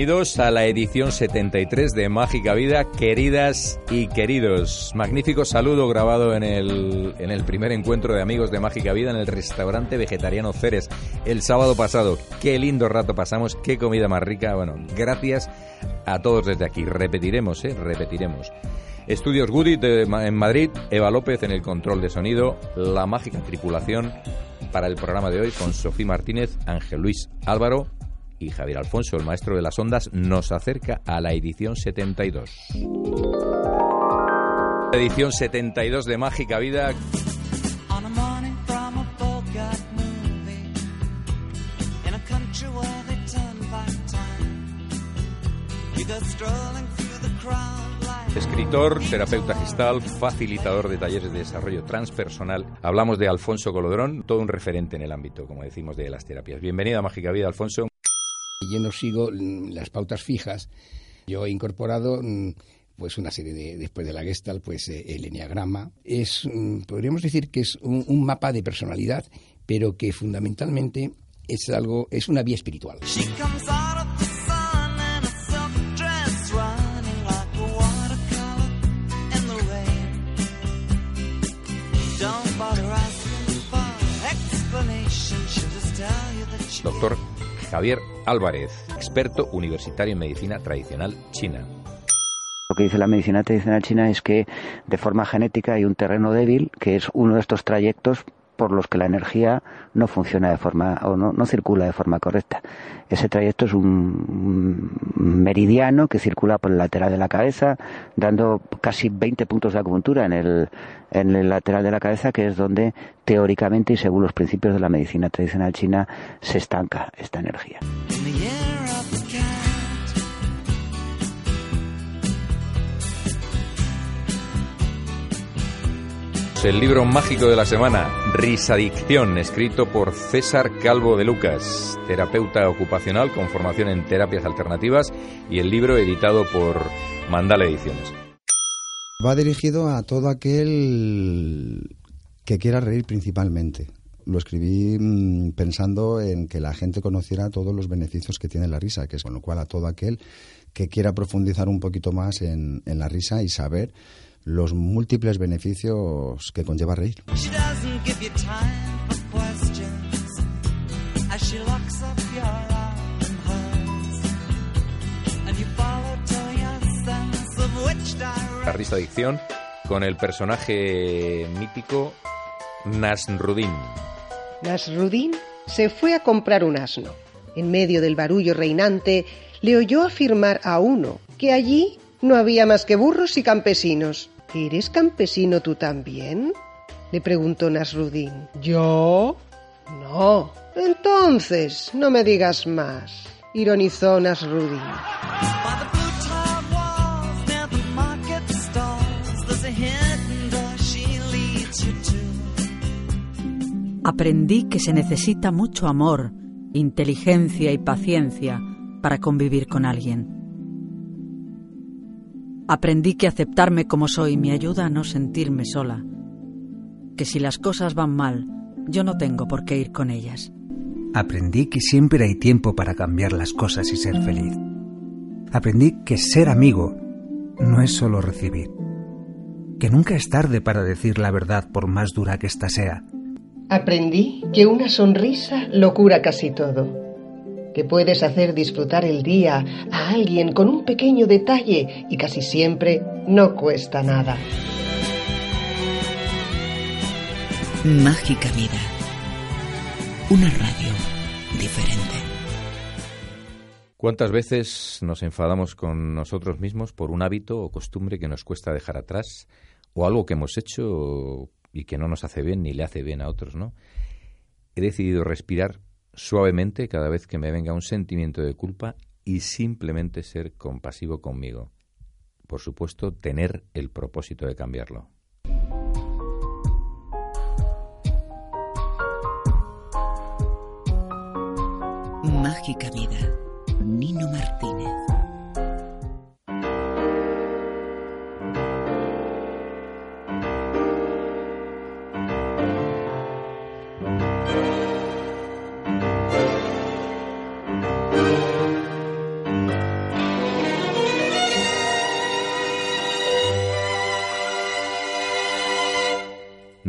Bienvenidos a la edición 73 de Mágica Vida, queridas y queridos. Magnífico saludo grabado en el, en el primer encuentro de amigos de Mágica Vida en el restaurante vegetariano Ceres el sábado pasado. Qué lindo rato pasamos, qué comida más rica. Bueno, gracias a todos desde aquí. Repetiremos, ¿eh? Repetiremos. Estudios Goody en Madrid, Eva López en el control de sonido, la mágica tripulación para el programa de hoy con Sofía Martínez, Ángel Luis Álvaro y Javier Alfonso, el maestro de las ondas, nos acerca a la edición 72. Edición 72 de Mágica Vida. Escritor, terapeuta gestal, facilitador de talleres de desarrollo transpersonal. Hablamos de Alfonso Colodrón, todo un referente en el ámbito, como decimos, de las terapias. Bienvenido a Mágica Vida, Alfonso. Yo no sigo las pautas fijas. Yo he incorporado mm, pues una serie de después de la Gestalt, pues eh, el enneagrama es mm, podríamos decir que es un, mapa de personalidad, pero que fundamentalmente es algo es una vía espiritual. Doctor Javier Álvarez, experto universitario en medicina tradicional china. Lo que dice la medicina tradicional china es que de forma genética hay un terreno débil, que es uno de estos trayectos por los que la energía no funciona de forma o no, circula de forma correcta. Ese trayecto es un meridiano que circula por el lateral de la cabeza, dando casi 20 puntos de acupuntura en el, en el lateral de la cabeza, que es donde teóricamente y según los principios de la medicina tradicional china se estanca esta energía. El libro mágico de la semana, Risadicción, escrito por César Calvo de Lucas, terapeuta ocupacional con formación en terapias alternativas, y el libro editado por Mandala Ediciones. Va dirigido a todo aquel que quiera reír principalmente. Lo escribí mm, pensando en que la gente conociera todos los beneficios que tiene la risa, que es con lo cual a todo aquel que quiera profundizar un poquito más en, en la risa y saber los múltiples beneficios que conlleva reír. La risa adicción con el personaje mítico Nasrudin. Nasrudin se fue a comprar un asno. En medio del barullo reinante, le oyó afirmar a uno que allí no había más que burros y campesinos. ¿Eres campesino tú también? le preguntó Nasrudin. ¿Yo? No. Entonces, no me digas más, ironizó Nasrudin. Aprendí que se necesita mucho amor, inteligencia y paciencia para convivir con alguien. Aprendí que aceptarme como soy me ayuda a no sentirme sola, que si las cosas van mal, yo no tengo por qué ir con ellas. Aprendí que siempre hay tiempo para cambiar las cosas y ser feliz. Aprendí que ser amigo no es solo recibir, que nunca es tarde para decir la verdad por más dura que ésta sea. Aprendí que una sonrisa lo cura casi todo que puedes hacer disfrutar el día a alguien con un pequeño detalle y casi siempre no cuesta nada. Mágica vida. Una radio diferente. ¿Cuántas veces nos enfadamos con nosotros mismos por un hábito o costumbre que nos cuesta dejar atrás o algo que hemos hecho y que no nos hace bien ni le hace bien a otros, ¿no? He decidido respirar suavemente cada vez que me venga un sentimiento de culpa y simplemente ser compasivo conmigo. Por supuesto, tener el propósito de cambiarlo. Mágica Vida, Nino Martínez.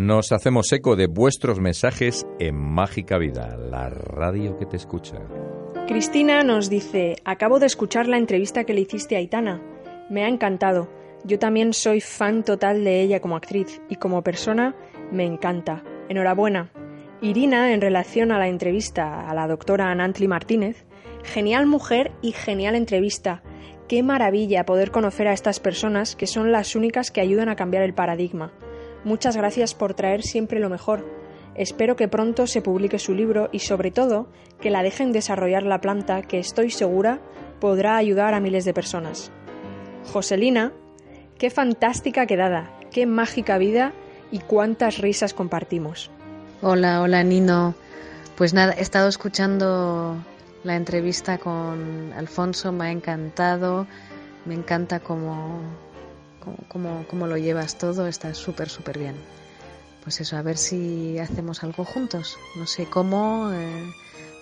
Nos hacemos eco de vuestros mensajes en Mágica Vida, la radio que te escucha. Cristina nos dice, acabo de escuchar la entrevista que le hiciste a Aitana. Me ha encantado. Yo también soy fan total de ella como actriz y como persona me encanta. Enhorabuena. Irina, en relación a la entrevista a la doctora Anantli Martínez, genial mujer y genial entrevista. Qué maravilla poder conocer a estas personas que son las únicas que ayudan a cambiar el paradigma. Muchas gracias por traer siempre lo mejor. Espero que pronto se publique su libro y sobre todo que la dejen desarrollar la planta que estoy segura podrá ayudar a miles de personas. Joselina, qué fantástica quedada, qué mágica vida y cuántas risas compartimos. Hola, hola Nino. Pues nada, he estado escuchando la entrevista con Alfonso, me ha encantado, me encanta cómo, cómo, lo llevas todo, está súper, súper bien. Pues eso, a ver si hacemos algo juntos. No sé cómo, eh,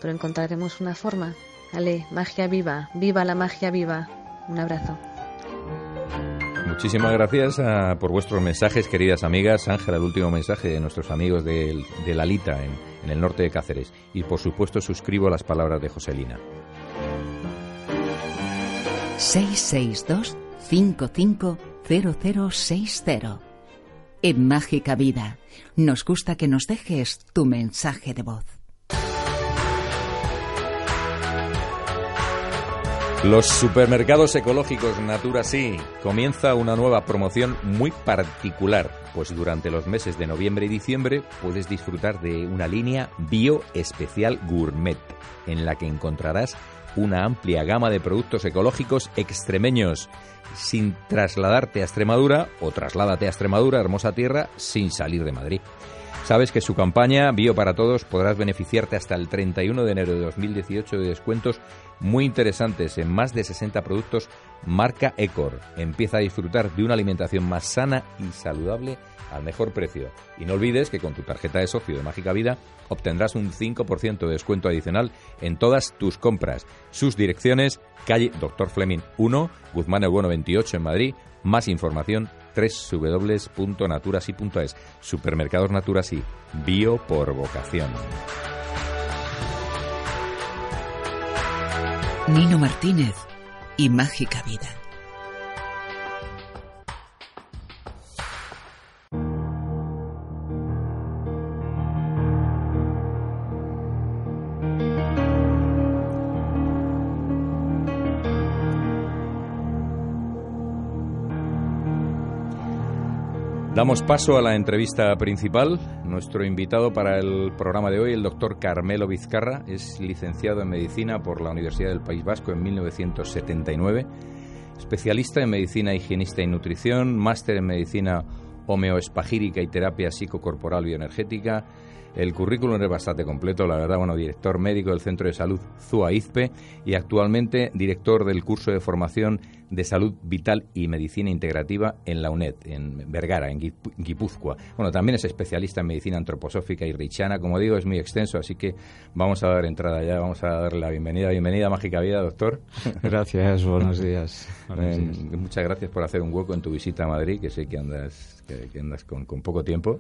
pero encontraremos una forma. Ale, magia viva, viva la magia viva. Un abrazo. Muchísimas gracias ah, por vuestros mensajes, queridas amigas. Ángela, el último mensaje de nuestros amigos de, de Lalita en, en el norte de Cáceres. Y por supuesto suscribo las palabras de Joselina. 662 55 0060. En Mágica Vida, nos gusta que nos dejes tu mensaje de voz. Los supermercados ecológicos Natura Sí comienza una nueva promoción muy particular, pues durante los meses de noviembre y diciembre puedes disfrutar de una línea bio especial gourmet, en la que encontrarás una amplia gama de productos ecológicos extremeños sin trasladarte a Extremadura o trasládate a Extremadura, hermosa tierra, sin salir de Madrid. Sabes que su campaña Bio para Todos podrás beneficiarte hasta el 31 de enero de 2018 de descuentos muy interesantes en más de 60 productos marca Ecor. Empieza a disfrutar de una alimentación más sana y saludable al mejor precio. Y no olvides que con tu tarjeta de socio de Mágica Vida obtendrás un 5% de descuento adicional en todas tus compras. Sus direcciones, calle Dr. Fleming 1, Guzmán el Bueno 28 en Madrid. Más información www.naturasi.es. Supermercados Naturasi, bio por vocación. Nino Martínez y Mágica Vida. Damos paso a la entrevista principal. Nuestro invitado para el programa de hoy, el doctor Carmelo Vizcarra, es licenciado en medicina por la Universidad del País Vasco en 1979, especialista en medicina higienista y nutrición, máster en medicina homeoespagírica y terapia psicocorporal bioenergética, el currículum es bastante completo, la verdad, bueno, director médico del Centro de Salud ZUA-IZPE y actualmente director del curso de formación de Salud Vital y Medicina Integrativa en la UNED, en Vergara, en Guipúzcoa. Bueno, también es especialista en medicina antroposófica y richana, como digo, es muy extenso, así que vamos a dar entrada ya, vamos a darle la bienvenida. Bienvenida a Mágica Vida, doctor. Gracias, buenos días. Eh, muchas gracias por hacer un hueco en tu visita a Madrid, que sé que andas que, andas con, poco tiempo.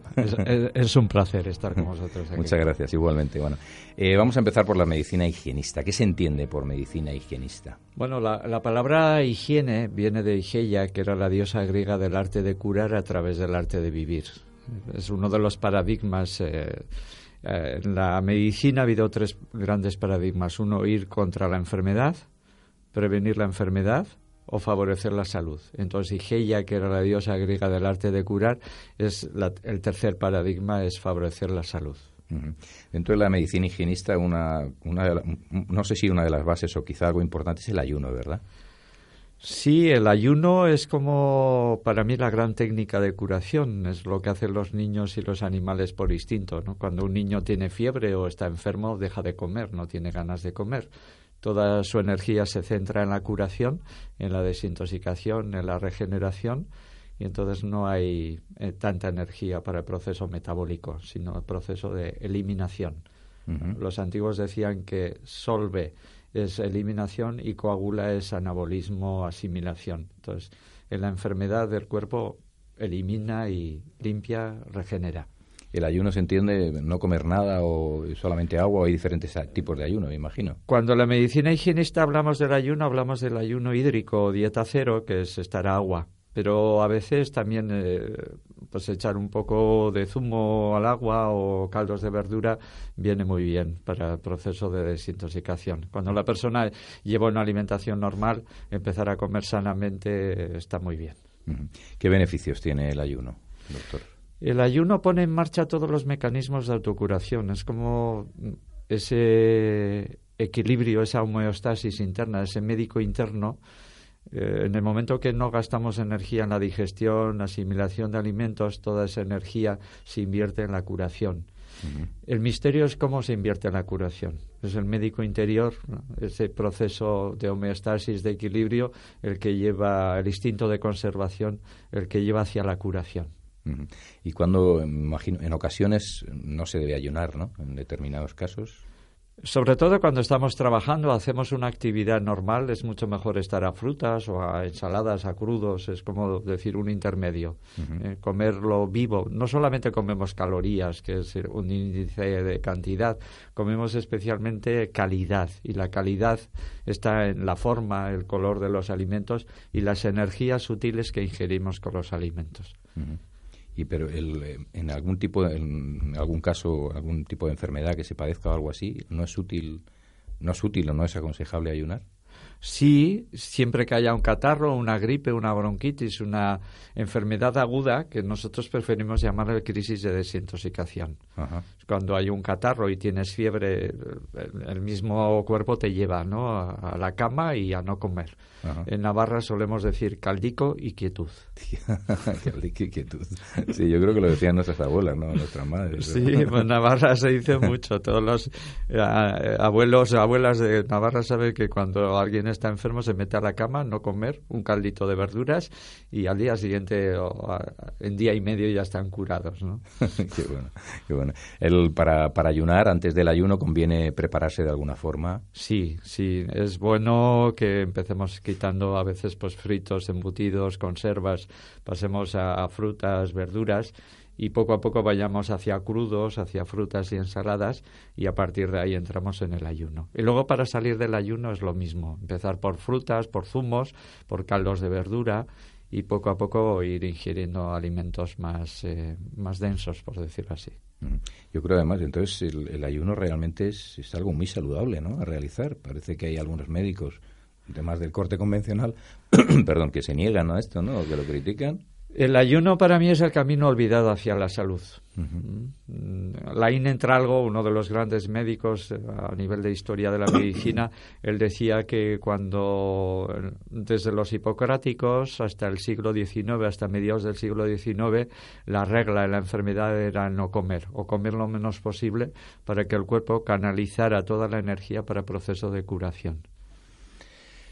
Es, un placer estar con vosotros aquí. Muchas gracias, igualmente. Bueno, eh, vamos a empezar por la medicina higienista. ¿Qué se entiende por medicina higienista? Bueno, la, palabra higiene viene de Igeia, que era la diosa griega del arte de curar a través del arte de vivir. Es uno de los paradigmas. Eh, eh, en la medicina ha habido tres grandes paradigmas. Uno, ir contra la enfermedad, prevenir la enfermedad o favorecer la salud. Entonces, Igeia, que era la diosa griega del arte de curar, es el tercer paradigma es favorecer la salud. Dentro de la medicina higienista, una, una no sé si una de las bases o quizá algo importante es el ayuno, ¿verdad? Sí, el ayuno es como para mí la gran técnica de curación, es lo que hacen los niños y los animales por instinto. ¿no? Cuando un niño tiene fiebre o está enfermo, deja de comer, no tiene ganas de comer toda su energía se centra en la curación, en la desintoxicación, en la regeneración, y entonces no hay eh, tanta energía para el proceso metabólico, sino el proceso de eliminación. Los antiguos decían que solve es eliminación y coagula es anabolismo, asimilación. Entonces, en la enfermedad del cuerpo elimina y limpia, regenera. El ayuno se entiende no comer nada o solamente agua, o hay diferentes tipos de ayuno, me imagino. Cuando la medicina higienista hablamos del ayuno, hablamos del ayuno hídrico o dieta cero, que es estar agua. Pero a veces también eh, pues echar un poco de zumo al agua o caldos de verdura viene muy bien para el proceso de desintoxicación. Cuando la persona lleva una alimentación normal, empezar a comer sanamente está muy bien. ¿Qué beneficios tiene el ayuno, doctor? El ayuno pone en marcha todos los mecanismos de autocuración. Es como ese equilibrio, esa homeostasis interna, ese médico interno. Eh, en el momento que no gastamos energía en la digestión, asimilación de alimentos, toda esa energía se invierte en la curación. El misterio es cómo se invierte en la curación. Es el médico interior, ese proceso de homeostasis, de equilibrio, el que lleva el instinto de conservación, el que lleva hacia la curación. Y cuando, imagino, en ocasiones no se debe ayunar, ¿no? En determinados casos. Sobre todo cuando estamos trabajando, hacemos una actividad normal, es mucho mejor estar a frutas o a ensaladas, a crudos, es como decir un intermedio. Eh, comerlo vivo. No solamente comemos calorías, que es un índice de cantidad, comemos especialmente calidad. Y la calidad está en la forma, el color de los alimentos y las energías sutiles que ingerimos con los alimentos y pero el, eh, en algún tipo en algún caso algún tipo de enfermedad que se padezca o algo así no es útil no es útil o no es aconsejable ayunar Sí, siempre que haya un catarro, una gripe, una bronquitis, una enfermedad aguda que nosotros preferimos llamar el crisis de desintoxicación. Cuando hay un catarro y tienes fiebre, el mismo cuerpo te lleva ¿no? a, la cama y a no comer. En Navarra solemos decir caldico y quietud. caldico y quietud. Sí, yo creo que lo decían nuestras abuelas, ¿no? Nuestras madres. Sí, en Navarra se dice mucho. Todos los eh, abuelos, abuelas de Navarra saben que cuando alguien está enfermo se mete a la cama, no comer, un caldito de verduras y al día siguiente o en día y medio ya están curados, ¿no? qué bueno, qué bueno. El, para, ayunar, antes del ayuno, ¿conviene prepararse de alguna forma? Sí, sí. Es bueno que empecemos quitando a veces pues fritos, embutidos, conservas, pasemos a frutas, verduras y poco a poco vayamos hacia crudos, hacia frutas y ensaladas y a partir de ahí entramos en el ayuno. Y luego para salir del ayuno es lo mismo, empezar por frutas, por zumos, por caldos de verdura y poco a poco ir ingiriendo alimentos más, eh, más densos, por decirlo así. Mm. Yo creo además, entonces el, ayuno realmente es, es, algo muy saludable ¿no? a realizar. Parece que hay algunos médicos, además del corte convencional, perdón, que se niegan a esto, ¿no? o que lo critican. El ayuno para mí es el camino olvidado hacia la salud. Mm, Lain Entralgo, uno de los grandes médicos eh, a nivel de historia de la medicina, él decía que cuando desde los hipocráticos hasta el siglo XIX, hasta mediados del siglo XIX, la regla de la enfermedad era no comer o comer lo menos posible para que el cuerpo canalizara toda la energía para proceso de curación.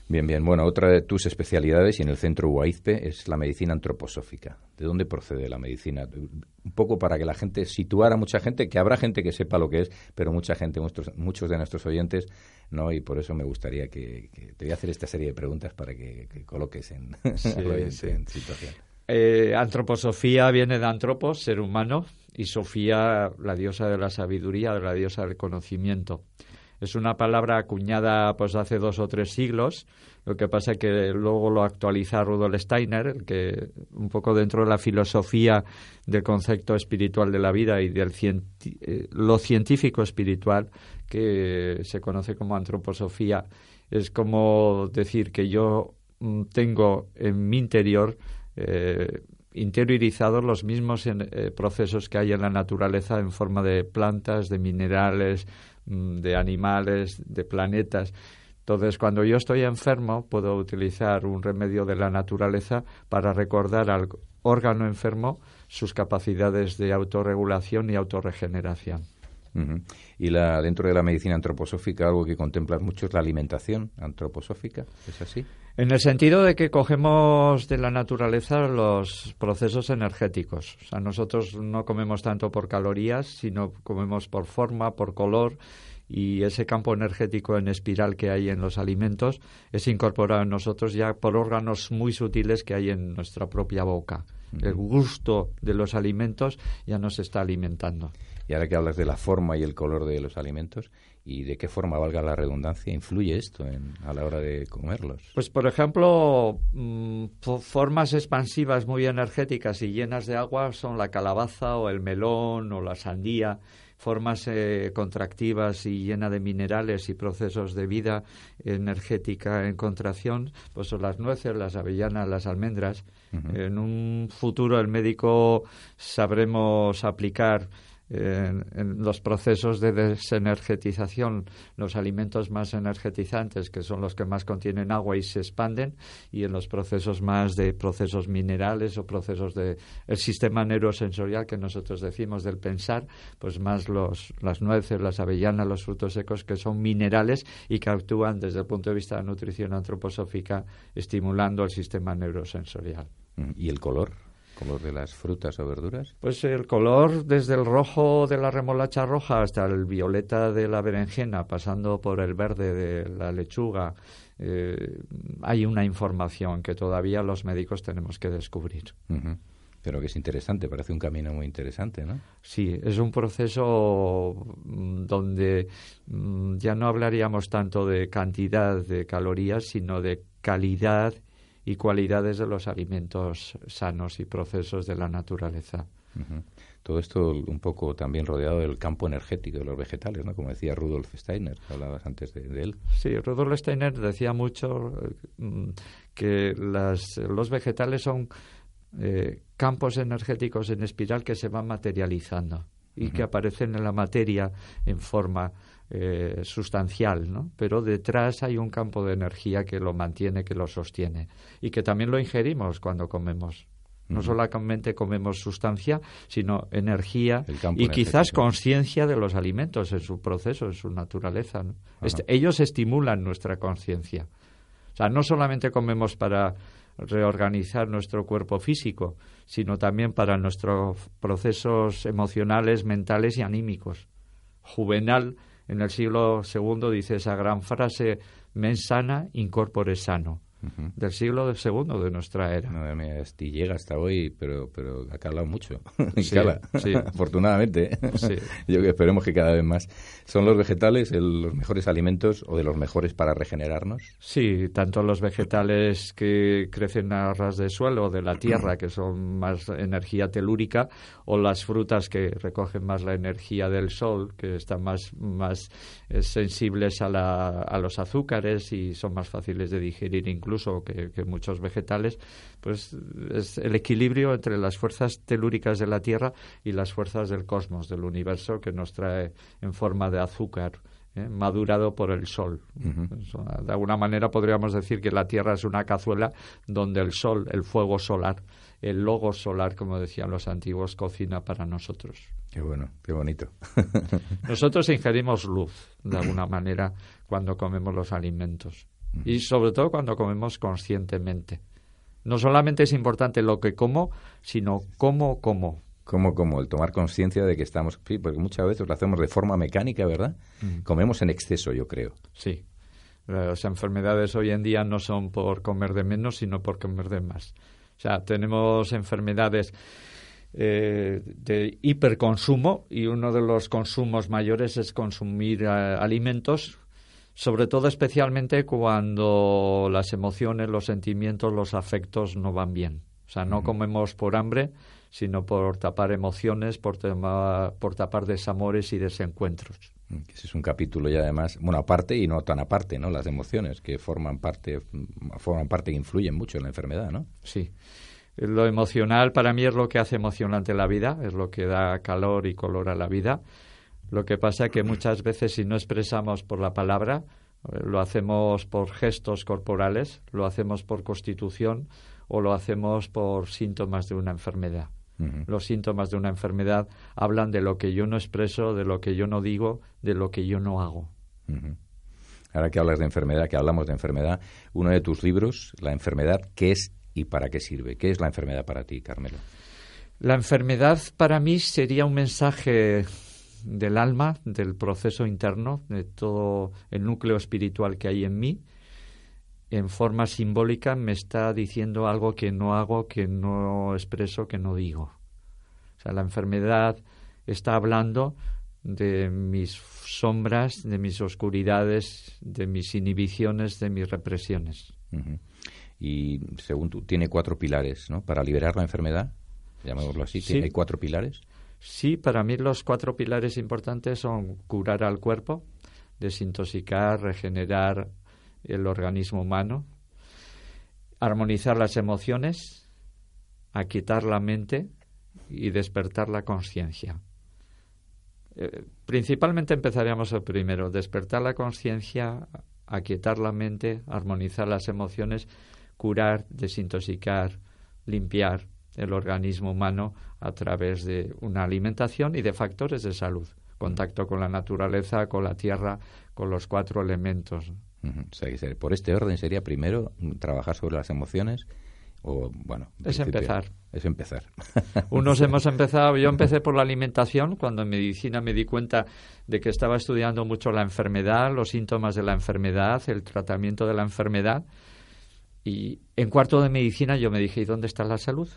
Bien, bien. Bueno, otra de tus especialidades y en el centro UAIZPE es la medicina antroposófica. ¿De dónde procede la medicina? Un poco para que la gente situara a mucha gente, que habrá gente que sepa lo que es, pero mucha gente, muchos, de nuestros oyentes, no, y por eso me gustaría que, te voy a hacer esta serie de preguntas para que, coloques en, situación. Eh, antroposofía viene de antropos, ser humano, y Sofía, la diosa de la sabiduría, la diosa del conocimiento. Es una palabra acuñada pues hace dos o tres siglos. Lo que pasa es que luego lo actualiza Rudolf Steiner, que un poco dentro de la filosofía del concepto espiritual de la vida y del eh, lo científico espiritual que se conoce como antroposofía. Es como decir que yo mm, tengo en mi interior eh, interiorizados los mismos eh, procesos que hay en la naturaleza en forma de plantas, de minerales, de animales, de planetas. Entonces, cuando yo estoy enfermo, puedo utilizar un remedio de la naturaleza para recordar al órgano enfermo sus capacidades de autorregulación y autorregeneración. Y la, dentro de la medicina antroposófica, algo que contempla mucho es la alimentación antroposófica, ¿es así? En el sentido de que cogemos de la naturaleza los procesos energéticos. O sea, nosotros no comemos tanto por calorías, sino comemos por forma, por color, y ese campo energético en espiral que hay en los alimentos es incorporado en nosotros ya por órganos muy sutiles que hay en nuestra propia boca El gusto de los alimentos ya nos está alimentando. Y ahora que hablas de la forma y el color de los alimentos, ¿y de qué forma, valga la redundancia, influye esto a la hora de comerlos? Pues, por ejemplo, mm, formas expansivas muy energéticas y llenas de agua son la calabaza o el melón o la sandía formas eh, contractivas y llena de minerales y procesos de vida energética en contracción, pues son las nueces, las avellanas, las almendras. En un futuro el médico sabremos aplicar en, los procesos de desenergetización, los alimentos más energetizantes, que son los que más contienen agua y se expanden, y en los procesos más de procesos minerales o procesos de el sistema neurosensorial que nosotros decimos del pensar, pues más los, las nueces, las avellanas, los frutos secos, que son minerales y que actúan desde el punto de vista de la nutrición antroposófica, estimulando el sistema neurosensorial. ¿Y el color? Color de las frutas o verduras? Pues el color desde el rojo de la remolacha roja hasta el violeta de la berenjena, pasando por el verde de la lechuga, eh, hay una información que todavía los médicos tenemos que descubrir. Pero que es interesante, parece un camino muy interesante, ¿no? Sí, es un proceso mm, donde mm, ya no hablaríamos tanto de cantidad de calorías, sino de calidad y cualidades de los alimentos sanos y procesos de la naturaleza. Todo esto un poco también rodeado del campo energético de los vegetales, ¿no? Como decía Rudolf Steiner, hablabas antes de, él. Sí, Rudolf Steiner decía mucho mm, que las, los vegetales son eh, campos energéticos en espiral que se van materializando y que aparecen en la materia en forma eh, sustancial, ¿no? Pero detrás hay un campo de energía que lo mantiene, que lo sostiene y que también lo ingerimos cuando comemos. No solamente comemos sustancia, sino energía y quizás conciencia de los alimentos en su proceso, en su naturaleza. Este, ellos estimulan nuestra conciencia. O sea, no solamente comemos para reorganizar nuestro cuerpo físico, sino también para nuestros procesos emocionales, mentales y anímicos. Juvenal en el siglo II dice esa gran frase, mens sana, incorpore sano del siglo segundo de nuestra era. Madre mía, y llega hasta hoy, pero, pero ha calado mucho. Sí, afortunadamente. Yo que esperemos que cada vez más. ¿Son los vegetales los mejores alimentos o de los mejores para regenerarnos? Sí, tanto los vegetales que crecen a ras de suelo, de la tierra, que son más energía telúrica, o las frutas que recogen más la energía del sol, que están más, más eh, sensibles a, la, a los azúcares y son más fáciles de digerir incluso incluso que, muchos vegetales, pues es el equilibrio entre las fuerzas telúricas de la Tierra y las fuerzas del cosmos, del universo, que nos trae en forma de azúcar. ¿eh? madurado por el sol. De alguna manera podríamos decir que la Tierra es una cazuela donde el sol, el fuego solar, el logo solar, como decían los antiguos, cocina para nosotros. Qué bueno, qué bonito. nosotros ingerimos luz, de alguna manera, cuando comemos los alimentos y sobre todo cuando comemos conscientemente. No solamente es importante lo que como, sino cómo como. Cómo como, el tomar conciencia de que estamos, porque muchas veces lo hacemos de forma mecánica, ¿verdad? Comemos en exceso, yo creo. Sí. Las enfermedades hoy en día no son por comer de menos, sino por comer de más. O sea, tenemos enfermedades eh, de hiperconsumo y uno de los consumos mayores es consumir eh, alimentos sobre todo especialmente cuando las emociones, los sentimientos, los afectos no van bien. O sea, no comemos por hambre, sino por tapar emociones, por, por tapar desamores y desencuentros. Mm, ese es un capítulo y además, bueno, aparte y no tan aparte, ¿no? Las emociones que forman parte, forman parte e influyen mucho en la enfermedad, ¿no? Sí. Lo emocional para mí es lo que hace emocionante la vida, es lo que da calor y color a la vida lo que pasa es que muchas veces si no expresamos por la palabra, eh, lo hacemos por gestos corporales, lo hacemos por constitución o lo hacemos por síntomas de una enfermedad. Los síntomas de una enfermedad hablan de lo que yo no expreso, de lo que yo no digo, de lo que yo no hago. Ahora que hablas de enfermedad, que hablamos de enfermedad, uno de tus libros, La enfermedad, ¿qué es y para qué sirve? ¿Qué es la enfermedad para ti, Carmelo? La enfermedad para mí sería un mensaje del alma, del proceso interno, de todo el núcleo espiritual que hay en mí, en forma simbólica me está diciendo algo que no hago, que no expreso, que no digo. O sea, la enfermedad está hablando de mis sombras, de mis oscuridades, de mis inhibiciones, de mis represiones. Y según tú, tiene cuatro pilares, ¿no? Para liberar la enfermedad, llamémoslo así, ¿tiene cuatro pilares? Sí, para mí los cuatro pilares importantes son curar al cuerpo, desintoxicar, regenerar el organismo humano, armonizar las emociones, aquietar la mente y despertar la conciencia. Eh, principalmente empezaríamos el primero, despertar la conciencia, aquietar la mente, armonizar las emociones, curar, desintoxicar, limpiar el organismo humano a través de una alimentación y de factores de salud, contacto con la naturaleza, con la tierra, con los cuatro elementos. por este orden sería primero trabajar sobre las emociones, o, bueno, es empezar. Es empezar. Unos hemos empezado, yo empecé por la alimentación, cuando en medicina me di cuenta de que estaba estudiando mucho la enfermedad, los síntomas de la enfermedad, el tratamiento de la enfermedad. Y en cuarto de medicina yo me dije, ¿y dónde está la salud?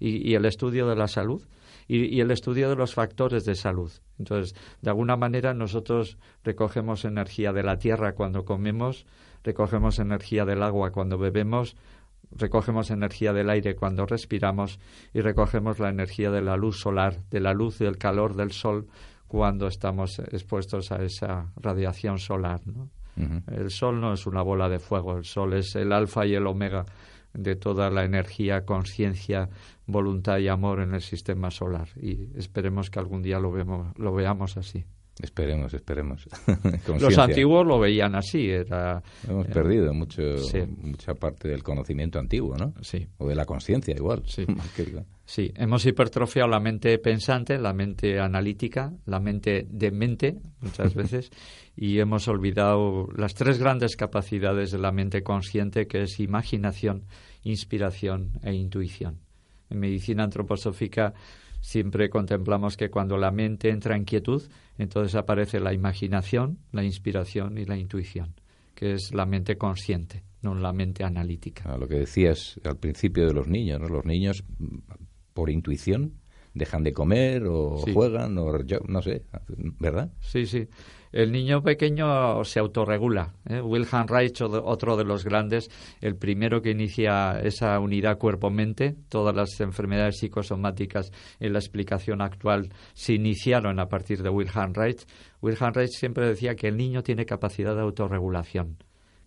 Y, el estudio de la salud y, y, el estudio de los factores de salud. Entonces, de alguna manera nosotros recogemos energía de la tierra cuando comemos, recogemos energía del agua cuando bebemos, recogemos energía del aire cuando respiramos y recogemos la energía de la luz solar, de la luz y del calor del sol cuando estamos expuestos a esa radiación solar. El sol no es una bola de fuego, el sol es el alfa y el omega de toda la energía, conciencia, voluntad y amor en el sistema solar. Y esperemos que algún día lo, vemos, lo veamos así. Esperemos, esperemos. Los antiguos lo veían así. Era, Hemos eh, perdido mucho, mucha parte del conocimiento antiguo, ¿no? Sí. O de la conciencia, igual. Sí. sí, hemos hipertrofiado la mente pensante, la mente analítica, la mente de mente, muchas veces, y hemos olvidado las tres grandes capacidades de la mente consciente, que es imaginación, inspiración e intuición. En medicina antroposófica siempre contemplamos que cuando la mente entra en quietud, entonces aparece la imaginación, la inspiración y la intuición, que es la mente consciente, no la mente analítica. A lo que decías al principio de los niños, ¿no? Los niños, por intuición, dejan de comer o juegan o no sé, ¿verdad? Sí, sí. El niño pequeño se autorregula. ¿eh? Wilhelm Reich, otro de los grandes, el primero que inicia esa unidad cuerpo-mente, todas las enfermedades psicosomáticas en la explicación actual se iniciaron a partir de Wilhelm Reich. Wilhelm Reich siempre decía que el niño tiene capacidad de autorregulación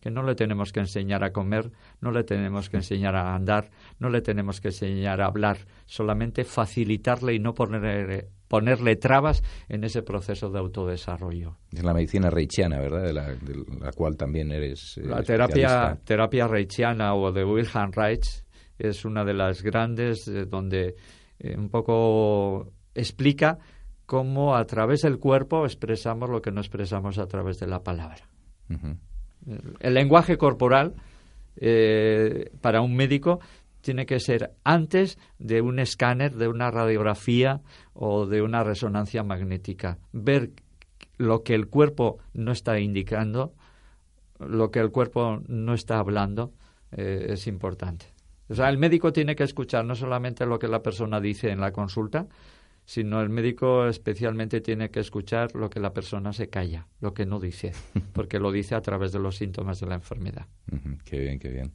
que no le tenemos que enseñar a comer, no le tenemos que enseñar a andar, no le tenemos que enseñar a hablar, solamente facilitarle y no ponerle, ponerle trabas en ese proceso de autodesarrollo. Es la medicina reichiana, ¿verdad? De la, cual también eres. Eh, la terapia, terapia reichiana o de Wilhelm Reich es una de las grandes eh, donde eh, un poco explica cómo a través del cuerpo expresamos lo que no expresamos a través de la palabra. El lenguaje corporal eh, para un médico tiene que ser antes de un escáner, de una radiografía o de una resonancia magnética. Ver lo que el cuerpo no está indicando, lo que el cuerpo no está hablando, eh, es importante. O sea, el médico tiene que escuchar no solamente lo que la persona dice en la consulta, sino el médico especialmente tiene que escuchar lo que la persona se calla, lo que no dice, porque lo dice a través de los síntomas de la enfermedad. qué bien, qué bien.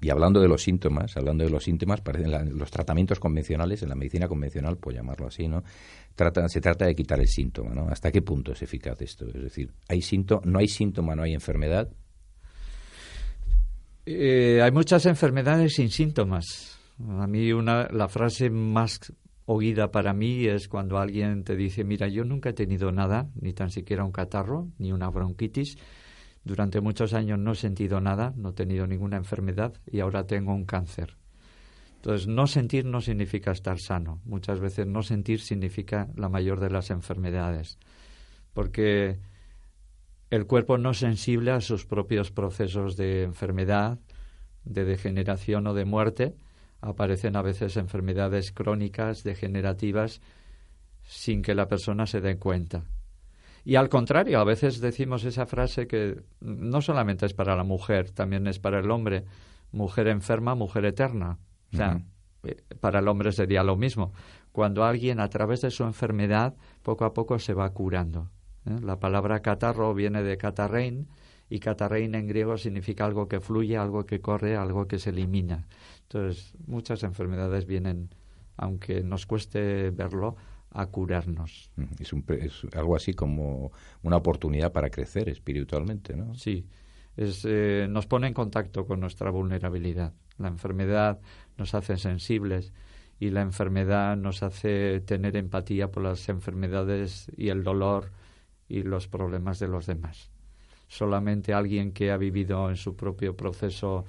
y hablando de los síntomas, hablando de los síntomas, parecen los tratamientos convencionales, en la medicina convencional, por llamarlo así, ¿no? Trata, se trata de quitar el síntoma, ¿no? ¿Hasta qué punto es eficaz esto? Es decir, hay síntoma, no hay síntoma, no hay enfermedad. Eh, hay muchas enfermedades sin síntomas a mí una, la frase más oída para mí es cuando alguien te dice, mira, yo nunca he tenido nada, ni tan siquiera un catarro, ni una bronquitis. Durante muchos años no he sentido nada, no he tenido ninguna enfermedad y ahora tengo un cáncer. Entonces, no sentir no significa estar sano. Muchas veces no sentir significa la mayor de las enfermedades. Porque el cuerpo no es sensible a sus propios procesos de enfermedad, de degeneración o de muerte, aparecen a veces enfermedades crónicas, degenerativas, sin que la persona se dé cuenta. Y al contrario, a veces decimos esa frase que no solamente es para la mujer, también es para el hombre. Mujer enferma, mujer eterna. O sea, eh, para el hombre sería lo mismo. Cuando alguien a través de su enfermedad poco a poco se va curando. ¿eh? La palabra catarro viene de catarrein y catarrein en griego significa algo que fluye, algo que corre, algo que se elimina. Entonces, muchas enfermedades vienen, aunque nos cueste verlo, a curarnos. Es, es algo así como una oportunidad para crecer espiritualmente, ¿no? Sí, es, eh, nos pone en contacto con nuestra vulnerabilidad. La enfermedad nos hace sensibles y la enfermedad nos hace tener empatía por las enfermedades y el dolor y los problemas de los demás. Solamente alguien que ha vivido en su propio proceso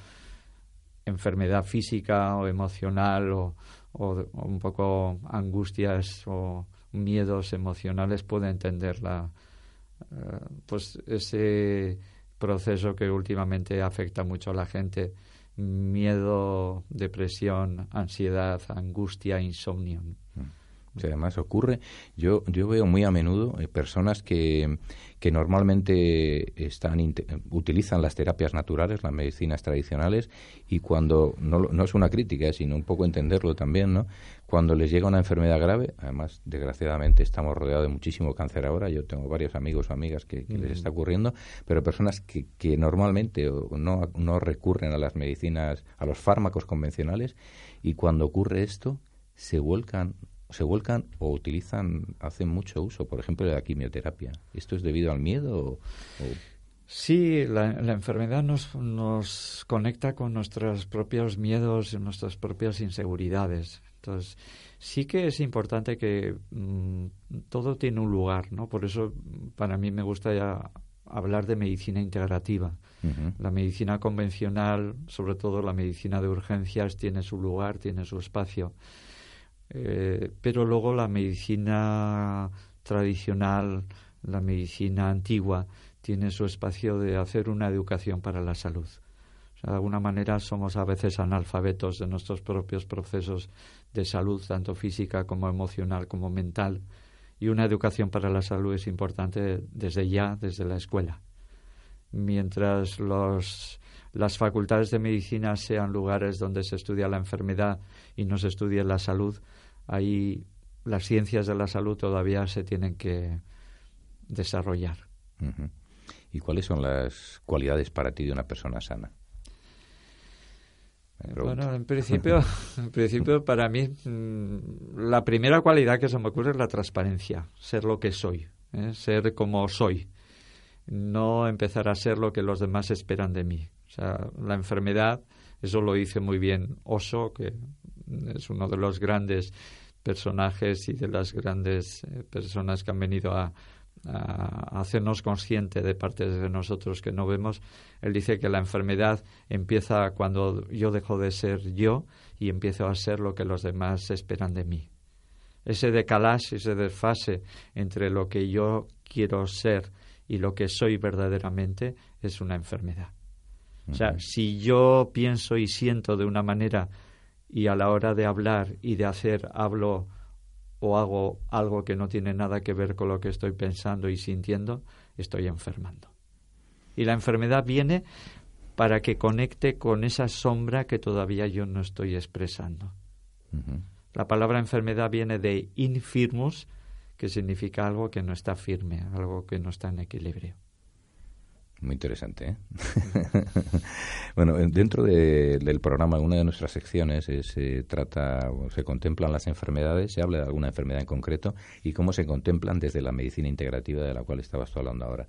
enfermedad física o emocional o, un poco angustias o miedos emocionales puede entender la, eh, pues ese proceso que últimamente afecta mucho a la gente miedo, depresión, ansiedad, angustia, insomnio. Mm. además ocurre, yo, yo veo muy a menudo eh, personas que, que normalmente están, utilizan las terapias naturales, las medicinas tradicionales, y cuando, no, no es una crítica, eh, sino un poco entenderlo también, ¿no? cuando les llega una enfermedad grave, además desgraciadamente estamos rodeados de muchísimo cáncer ahora, yo tengo varios amigos o amigas que, les está ocurriendo, pero personas que, que normalmente no, no recurren a las medicinas, a los fármacos convencionales, y cuando ocurre esto, se vuelcan se vuelcan o utilizan, hacen mucho uso, por ejemplo, de la quimioterapia. ¿Esto es debido al miedo o, Sí, la, enfermedad nos, nos, conecta con nuestros propios miedos y nuestras propias inseguridades. Entonces, sí que es importante que mm, todo tiene un lugar, ¿no? Por eso para mí me gusta ya hablar de medicina integrativa. La medicina convencional, sobre todo la medicina de urgencias, tiene su lugar, tiene su espacio. Eh, pero luego la medicina tradicional, la medicina antigua, tiene su espacio de hacer una educación para la salud de alguna manera somos a veces analfabetos de nuestros propios procesos de salud, tanto física como emocional como mental. Y una educación para la salud es importante desde ya, desde la escuela. Mientras los, las facultades de medicina sean lugares donde se estudia la enfermedad y no se estudia la salud, ahí las ciencias de la salud todavía se tienen que desarrollar. ¿Y cuáles son las cualidades para ti de una persona sana? Bueno, en principio, en principio para mí mm, la primera cualidad que se me ocurre es la transparencia, ser lo que soy, ¿eh? ser como soy, no empezar a ser lo que los demás esperan de mí. Sea, la enfermedad, eso lo dice muy bien Oso, que es uno de los grandes personajes y de las grandes eh, personas que han venido a, a hacernos consciente de partes de nosotros que no vemos. Él dice que la enfermedad empieza cuando yo dejo de ser yo y empiezo a ser lo que los demás esperan de mí. Ese decalaje, ese desfase entre lo que yo quiero ser y lo que soy verdaderamente es una enfermedad. O sea, si yo pienso y siento de una manera y a la hora de hablar y de hacer hablo o hago algo que no tiene nada que ver con lo que estoy pensando y sintiendo, estoy enfermando. Y la enfermedad viene para que conecte con esa sombra que todavía yo no estoy expresando. La palabra enfermedad viene de infirmus, que significa algo que no está firme, algo que no está en equilibrio. Muy interesante. ¿eh? bueno, dentro del programa, una de nuestras secciones eh, se trata, se contemplan las enfermedades, se habla de alguna enfermedad en concreto y cómo se contemplan desde la medicina integrativa de la cual estabas tú hablando ahora.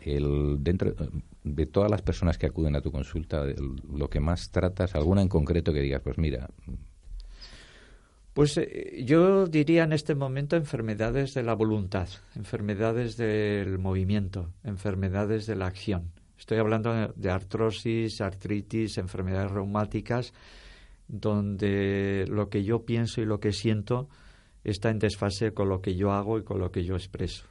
El, dentro de todas las personas que acuden a tu consulta, lo que más tratas, alguna en concreto que digas, pues mira, pues eh, yo diría en este momento enfermedades de la voluntad, enfermedades del movimiento, enfermedades de la acción. Estoy hablando de artrosis, artritis, enfermedades reumáticas, donde lo que yo pienso y lo que siento está en desfase con lo que yo hago y con lo que yo expreso.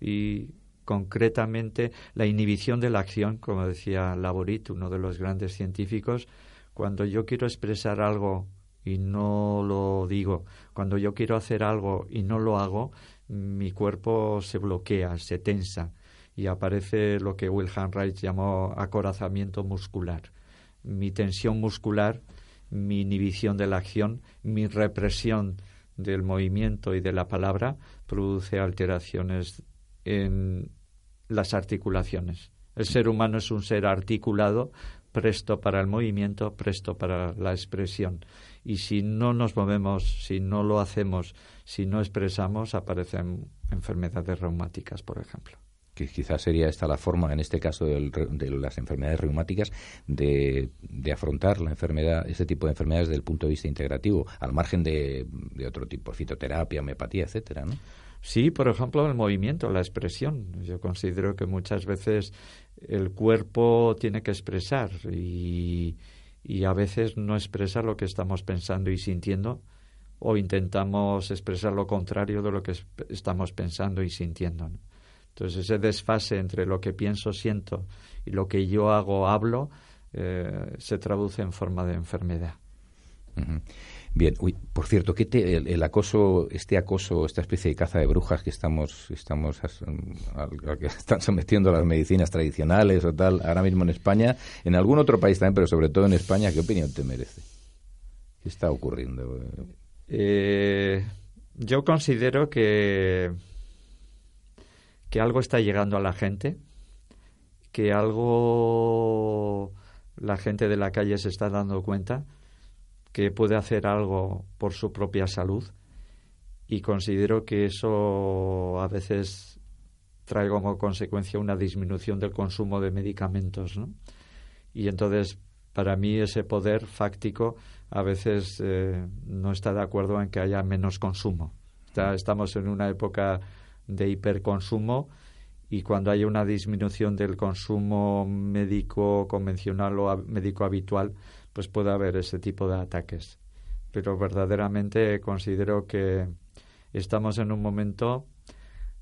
Y concretamente la inhibición de la acción, como decía Laborit, uno de los grandes científicos, cuando yo quiero expresar algo y no lo digo, cuando yo quiero hacer algo y no lo hago, mi cuerpo se bloquea, se tensa y aparece lo que Wilhelm Reich llamó acorazamiento muscular. Mi tensión muscular, mi inhibición de la acción, mi represión del movimiento y de la palabra produce alteraciones en las articulaciones. El ser humano es un ser articulado, presto para el movimiento, presto para la expresión. Y si no nos movemos, si no lo hacemos, si no expresamos, aparecen enfermedades reumáticas, por ejemplo que quizás sería esta la forma, en este caso de las enfermedades reumáticas, de, afrontar la enfermedad, este tipo de enfermedades desde el punto de vista integrativo, al margen de, otro tipo, fitoterapia, homeopatía, etcétera, ¿no? Sí, por ejemplo, el movimiento, la expresión. Yo considero que muchas veces el cuerpo tiene que expresar y, y a veces no expresa lo que estamos pensando y sintiendo o intentamos expresar lo contrario de lo que estamos pensando y sintiendo. Entonces ese desfase entre lo que pienso, siento y lo que yo hago, hablo, eh, se traduce en forma de enfermedad. Bien, uy, por cierto, ¿qué te, el, acoso, este acoso, esta especie de caza de brujas que estamos, estamos que están sometiendo a las medicinas tradicionales o tal, ahora mismo en España, en algún otro país también, pero sobre todo en España, ¿qué opinión te merece? ¿Qué está ocurriendo? Eh, yo considero que que algo está llegando a la gente, que algo la gente de la calle se está dando cuenta, que puede hacer algo por su propia salud y considero que eso a veces trae como consecuencia una disminución del consumo de medicamentos, ¿no? Y entonces, para mí, ese poder fáctico a veces eh, no está de acuerdo en que haya menos consumo. estamos en una época de hiperconsumo y cuando hay una disminución del consumo médico convencional o médico habitual, pues puede haber ese tipo de ataques. Pero verdaderamente considero que estamos en un momento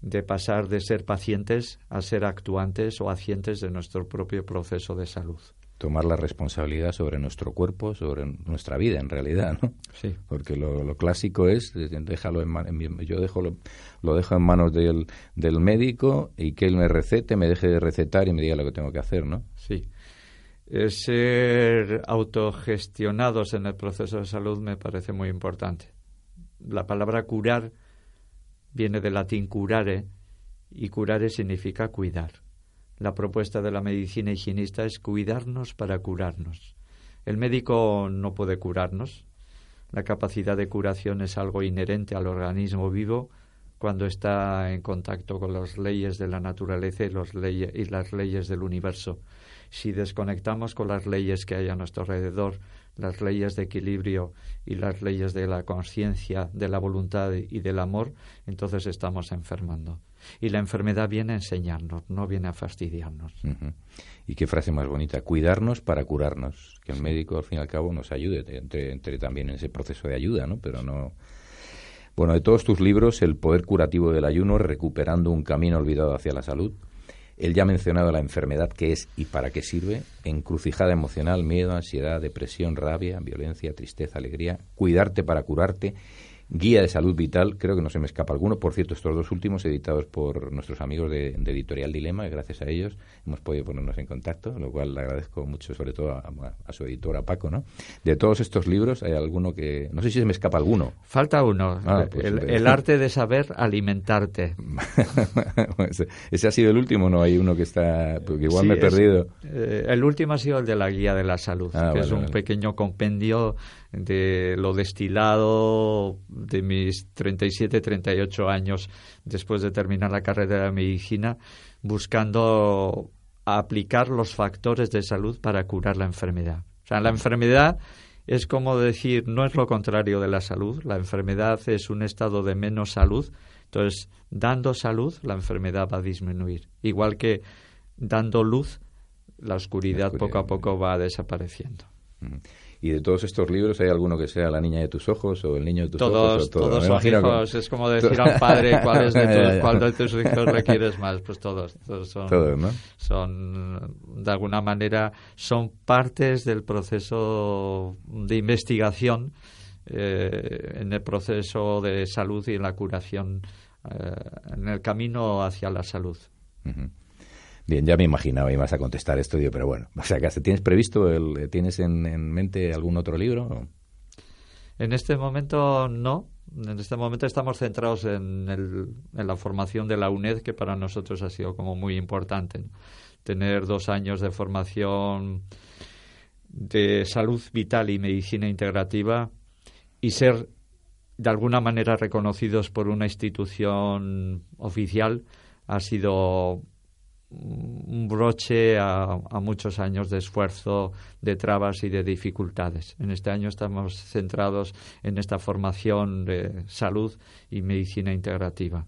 de pasar de ser pacientes a ser actuantes o hacientes de nuestro propio proceso de salud tomar la responsabilidad sobre nuestro cuerpo, sobre nuestra vida en realidad, ¿no? Sí. Porque lo, clásico es déjalo en, yo dejo lo, dejo en manos del, del médico y que él me recete, me deje de recetar y me diga lo que tengo que hacer, ¿no? Sí. Ser autogestionados en el proceso de salud me parece muy importante. La palabra curar viene del latín curare y curare significa cuidar. La propuesta de la medicina higienista es cuidarnos para curarnos. El médico no puede curarnos. La capacidad de curación es algo inherente al organismo vivo cuando está en contacto con las leyes de la naturaleza y, las leyes del universo. Si desconectamos con las leyes que hay a nuestro alrededor, las leyes de equilibrio y las leyes de la conciencia, de la voluntad y del amor, entonces estamos enfermando. Y la enfermedad viene a enseñarnos, no viene a fastidiarnos. Y qué frase más bonita, cuidarnos para curarnos. Que el médico, al fin y al cabo, nos ayude, entre, también en ese proceso de ayuda, ¿no? Pero no... Bueno, de todos tus libros, El poder curativo del ayuno, Recuperando un camino olvidado hacia la salud, él ya ha mencionado la enfermedad que es y para qué sirve, encrucijada emocional, miedo, ansiedad, depresión, rabia, violencia, tristeza, alegría, cuidarte para curarte Guía de Salud Vital, creo que no se me escapa alguno. Por cierto, estos dos últimos editados por nuestros amigos de, Editorial Dilema, y gracias a ellos hemos podido ponernos en contacto, lo cual le agradezco mucho, sobre todo a, su editor, a Paco. ¿no? De todos estos libros, hay alguno que. No sé si se me escapa alguno. Falta uno: ah, pues el, arte de saber alimentarte. ese ha sido el último, ¿no? Hay uno que está. Porque igual me he perdido. Eh, el último ha sido el de la Guía de la Salud, ah, que es un pequeño compendio de lo destilado de mis 37, 38 años después de terminar la carrera de medicina, buscando aplicar los factores de salud para curar la enfermedad. O sea, la enfermedad es como decir, no es lo contrario de la salud, la enfermedad es un estado de menos salud, entonces, dando salud, la enfermedad va a disminuir. Igual que dando luz, la oscuridad, poco a poco va desapareciendo. Y de todos estos libros, ¿hay alguno que sea La niña de tus ojos o El niño de tus ojos? todos son hijos. Es como decir a un padre cuál, de tus, hijos requieres más. Pues todos. Todos son, son, de alguna manera, son partes del proceso de investigación eh, en el proceso de salud y en la curación en el camino hacia la salud. Bien, ya me imaginaba ibas a contestar esto, pero bueno, o sea, ¿tienes previsto, el, tienes en, mente algún otro libro? En este momento no. En este momento estamos centrados en, el, en, la formación de la UNED, que para nosotros ha sido como muy importante. Tener dos años de formación de salud vital y medicina integrativa y ser de alguna manera reconocidos por una institución oficial ha sido un broche a, muchos años de esfuerzo, de trabas y de dificultades. En este año estamos centrados en esta formación de salud y medicina integrativa.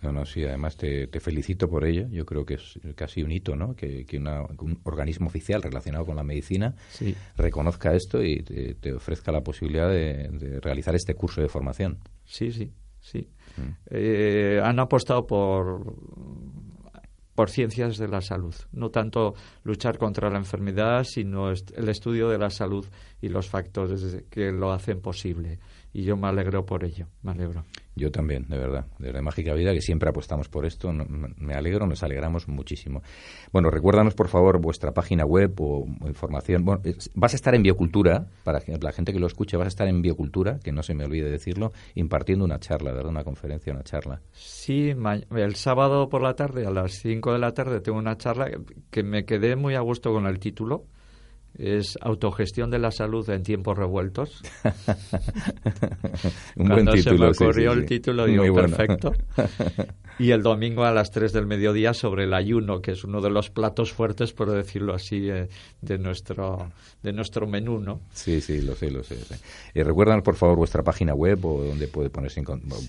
No, no, sí, además te, felicito por ello. Yo creo que es casi un hito, ¿no? Que, un organismo oficial relacionado con la medicina reconozca esto y te, ofrezca la posibilidad de, realizar este curso de formación. Sí, sí, sí. Mm. Eh, han apostado por por ciencias de la salud, no tanto luchar contra la enfermedad, sino el estudio de la salud y los factores que lo hacen posible. Y yo me alegro por ello, me alegro. Yo también, de verdad. Desde Mágica Vida, que siempre apostamos por esto, me alegro, nos alegramos muchísimo. Bueno, recuérdanos, por favor, vuestra página web o información. Bueno, vas a estar en Biocultura, para la gente que lo escuche, vas a estar en Biocultura, que no se me olvide decirlo, impartiendo una charla, ¿verdad? Una conferencia, una charla. Sí, el sábado por la tarde, a las 5 de la tarde, tengo una charla que me quedé muy a gusto con el título es autogestión de la salud en tiempos revueltos. Un buen título, se me ocurrió el título, digo, perfecto. y el domingo a las 3 del mediodía sobre el ayuno, que es uno de los platos fuertes, por decirlo así, eh, de, nuestro, de nuestro menú, ¿no? Sí, sí, lo sé, lo sé. Y recuerdan, por favor, vuestra página web o donde puede ponerse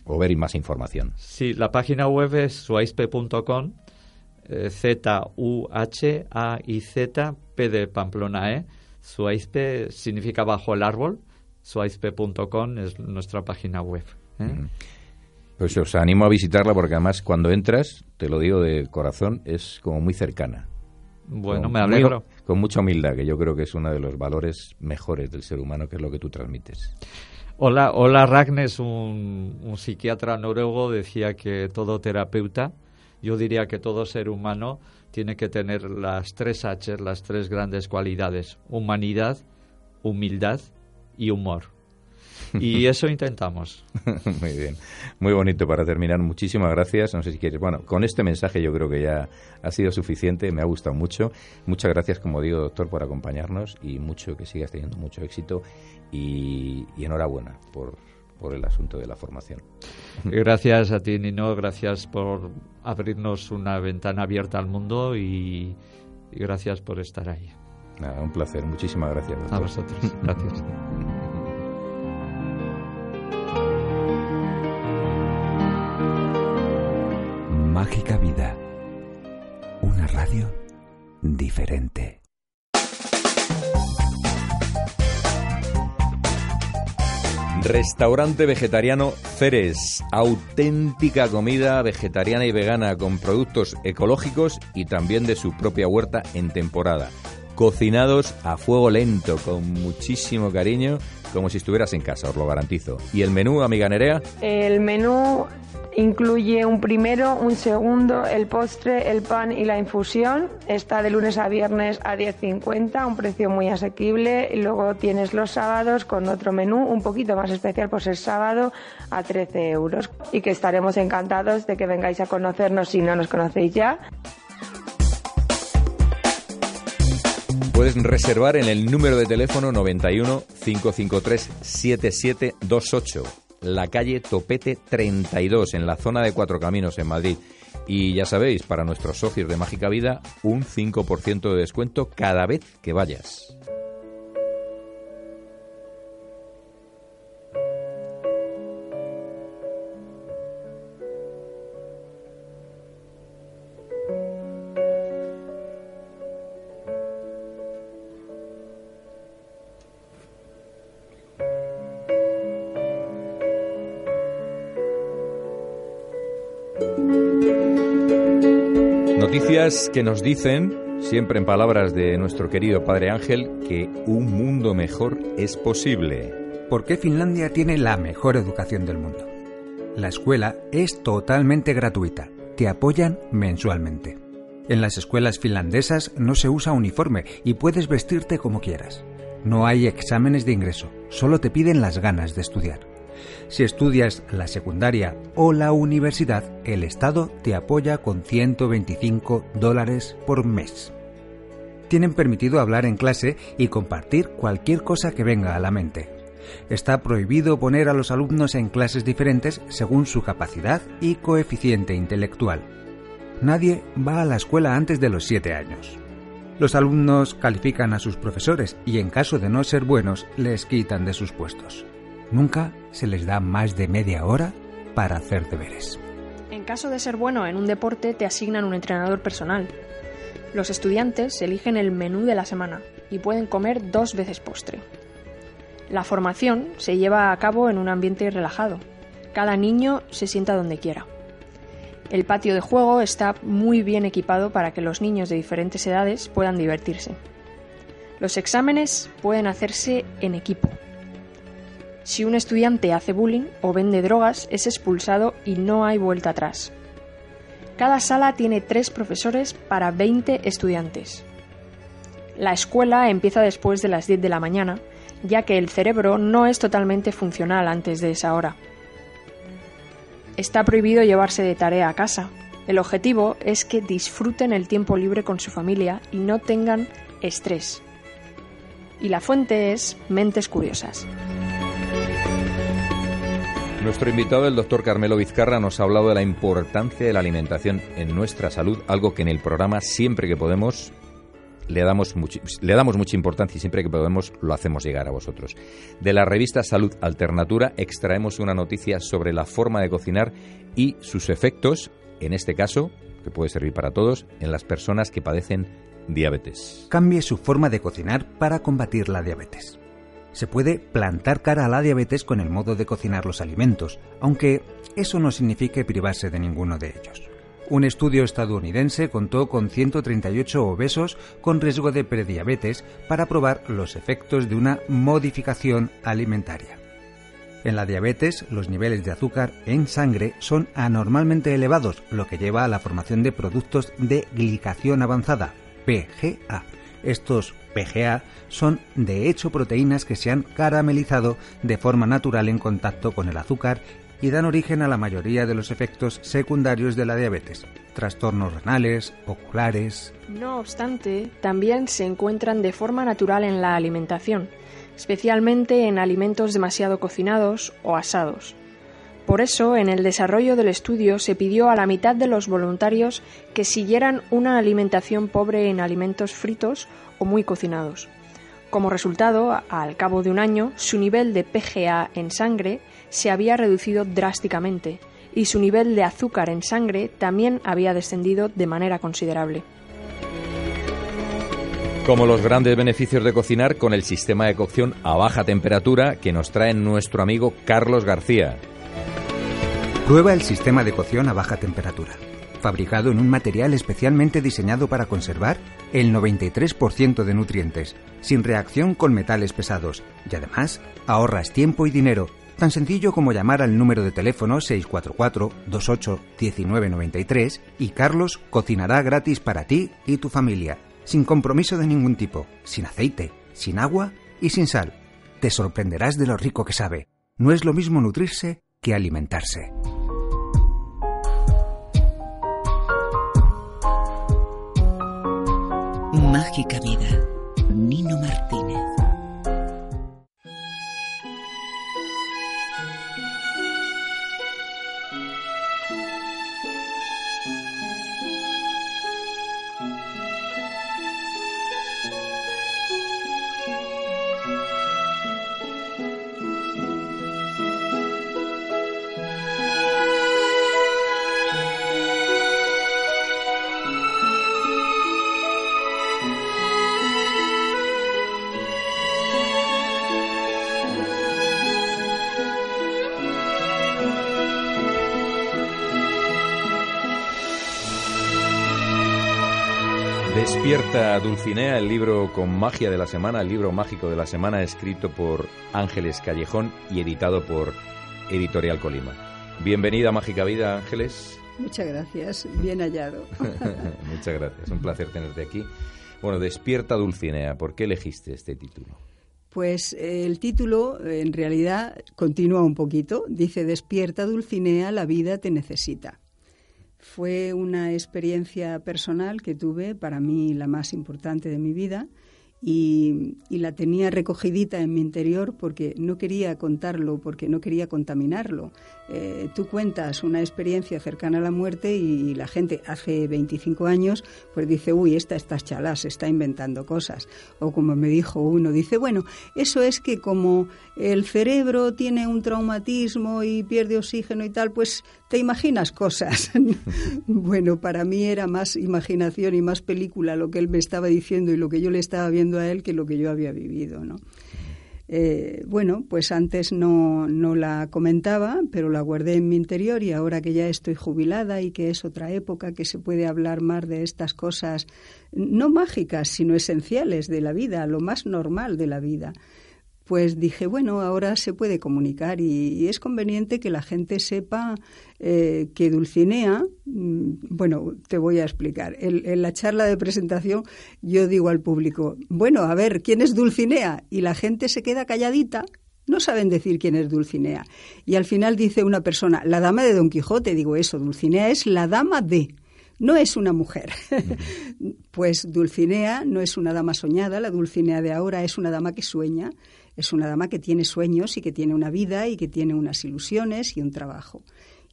o ver más información. Sí, la página web es suaispe.com Z-U-H-A-I-Z, P de Pamplona E. Suaizpe significa bajo el árbol. Suaizpe.com es nuestra página web. ¿eh? Pues os animo a visitarla porque además cuando entras, te lo digo de corazón, es como muy cercana. Bueno, me alegro. con mucha humildad, que yo creo que es uno de los valores mejores del ser humano, que es lo que tú transmites. Hola, hola Ragnes, un, un psiquiatra noruego, decía que todo terapeuta yo diría que todo ser humano tiene que tener las tres H, las tres grandes cualidades, humanidad, humildad y humor. Y eso intentamos. Muy bien. Muy bonito para terminar. Muchísimas gracias. No sé si quieres. Bueno, con este mensaje yo creo que ya ha sido suficiente. Me ha gustado mucho. Muchas gracias, como digo, doctor, por acompañarnos y mucho que sigas teniendo mucho éxito. y enhorabuena por por el asunto de la formación. Gracias a ti, Nino, gracias por abrirnos una ventana abierta al mundo y, gracias por estar ahí. Nada, un placer, muchísimas gracias. A vosotros, gracias. Mágica Vida, una radio diferente. Restaurante vegetariano Ceres, auténtica comida vegetariana y vegana con productos ecológicos y también de su propia huerta en temporada. Cocinados a fuego lento, con muchísimo cariño, como si estuvieras en casa, os lo garantizo. ¿Y el menú, amiga Nerea? El menú Incluye un primero, un segundo, el postre, el pan y la infusión. Está de lunes a viernes a 10.50, un precio muy asequible. Luego tienes los sábados con otro menú un poquito más especial por ser sábado a 13 euros. Y que estaremos encantados de que vengáis a conocernos si no nos conocéis ya. Puedes reservar en el número de teléfono 91 553 7728 la calle Topete 32, en la zona de Cuatro Caminos, en Madrid. Y ya sabéis, para nuestros socios de Mágica Vida, un 5% de descuento cada vez que vayas. Noticias que nos dicen, siempre en palabras de nuestro querido Padre Ángel, que un mundo mejor es posible. ¿Por qué Finlandia tiene la mejor educación del mundo? la escuela es totalmente gratuita. Te apoyan mensualmente. En las escuelas finlandesas no se usa uniforme y puedes vestirte como quieras. No hay exámenes de ingreso, solo te piden las ganas de estudiar. Si estudias la secundaria o la universidad, el Estado te apoya con 125 dólares por mes. Tienen permitido hablar en clase y compartir cualquier cosa que venga a la mente. Está prohibido poner a los alumnos en clases diferentes según su capacidad y coeficiente intelectual. Nadie va a la escuela antes de los 7 años. Los alumnos califican a sus profesores y en caso de no ser buenos les quitan de sus puestos. Nunca se les da más de media hora para hacer deberes. En caso de ser bueno en un deporte te asignan un entrenador personal. Los estudiantes eligen el menú de la semana y pueden comer dos veces postre. La formación se lleva a cabo en un ambiente relajado. Cada niño se sienta donde quiera. El patio de juego está muy bien equipado para que los niños de diferentes edades puedan divertirse. Los exámenes pueden hacerse en equipo. Si un estudiante hace bullying o vende drogas, es expulsado y no hay vuelta atrás. Cada sala tiene tres profesores para 20 estudiantes. La escuela empieza después de las 10 de la mañana, ya que el cerebro no es totalmente funcional antes de esa hora. Está prohibido llevarse de tarea a casa. El objetivo es que disfruten el tiempo libre con su familia y no tengan estrés. Y la fuente es Mentes Curiosas. Nuestro invitado, el doctor Carmelo Vizcarra, nos ha hablado de la importancia de la alimentación en nuestra salud, algo que en el programa siempre que podemos le damos, le damos mucha importancia y siempre que podemos lo hacemos llegar a vosotros. De la revista Salud Alternatura extraemos una noticia sobre la forma de cocinar y sus efectos, en este caso, que puede servir para todos, en las personas que padecen diabetes. Cambie su forma de cocinar para combatir la diabetes. Se puede plantar cara a la diabetes con el modo de cocinar los alimentos, aunque eso no signifique privarse de ninguno de ellos. Un estudio estadounidense contó con 138 obesos con riesgo de prediabetes para probar los efectos de una modificación alimentaria. En la diabetes, los niveles de azúcar en sangre son anormalmente elevados, lo que lleva a la formación de productos de glicación avanzada, PGA. Estos PGA son de hecho proteínas que se han caramelizado de forma natural en contacto con el azúcar y dan origen a la mayoría de los efectos secundarios de la diabetes, trastornos renales, oculares. No obstante, también se encuentran de forma natural en la alimentación, especialmente en alimentos demasiado cocinados o asados. Por eso, en el desarrollo del estudio se pidió a la mitad de los voluntarios que siguieran una alimentación pobre en alimentos fritos o muy cocinados. Como resultado, al cabo de un año, su nivel de PGA en sangre se había reducido drásticamente y su nivel de azúcar en sangre también había descendido de manera considerable. Como los grandes beneficios de cocinar con el sistema de cocción a baja temperatura que nos trae nuestro amigo Carlos García. Prueba el sistema de cocción a baja temperatura fabricado en un material especialmente diseñado para conservar el 93% de nutrientes, sin reacción con metales pesados, y además ahorras tiempo y dinero, tan sencillo como llamar al número de teléfono 644-28-1993 y Carlos cocinará gratis para ti y tu familia, sin compromiso de ningún tipo, sin aceite, sin agua y sin sal. Te sorprenderás de lo rico que sabe. No es lo mismo nutrirse que alimentarse. Mágica Vida. Nino Martínez. Despierta Dulcinea, el libro con magia de la semana, el libro mágico de la semana, escrito por Ángeles Callejón y editado por Editorial Colima. Bienvenida a Mágica Vida, Ángeles. Muchas gracias, bien hallado. Muchas gracias, un placer tenerte aquí. Bueno, Despierta Dulcinea, ¿por qué elegiste este título? Pues eh, el título en realidad continúa un poquito. Dice, despierta Dulcinea, la vida te necesita. Fue una experiencia personal que tuve, para mí la más importante de mi vida, y, la tenía recogidita en mi interior porque no quería contarlo, porque no quería contaminarlo. Eh, tú cuentas una experiencia cercana a la muerte y la gente hace 25 años pues dice, uy, esta está chalá, se está inventando cosas. O como me dijo uno, dice, bueno, eso es que como el cerebro tiene un traumatismo y pierde oxígeno y tal, pues te imaginas cosas. bueno, para mí era más imaginación y más película lo que él me estaba diciendo y lo que yo le estaba viendo a él que lo que yo había vivido, ¿no? Eh, bueno, pues antes no, no la comentaba, pero la guardé en mi interior y ahora que ya estoy jubilada y que es otra época que se puede hablar más de estas cosas, no mágicas, sino esenciales de la vida, lo más normal de la vida pues dije, bueno, ahora se puede comunicar y, es conveniente que la gente sepa eh, que Dulcinea, mm, bueno, te voy a explicar. En, la charla de presentación yo digo al público, bueno, a ver, ¿quién es Dulcinea? Y la gente se queda calladita. No saben decir quién es Dulcinea. Y al final dice una persona, la dama de Don Quijote. Digo eso, Dulcinea es la dama de no es una mujer. pues Dulcinea no es una dama soñada, la Dulcinea de ahora es una dama que sueña, es una dama que tiene sueños y que tiene una vida y que tiene unas ilusiones y un trabajo.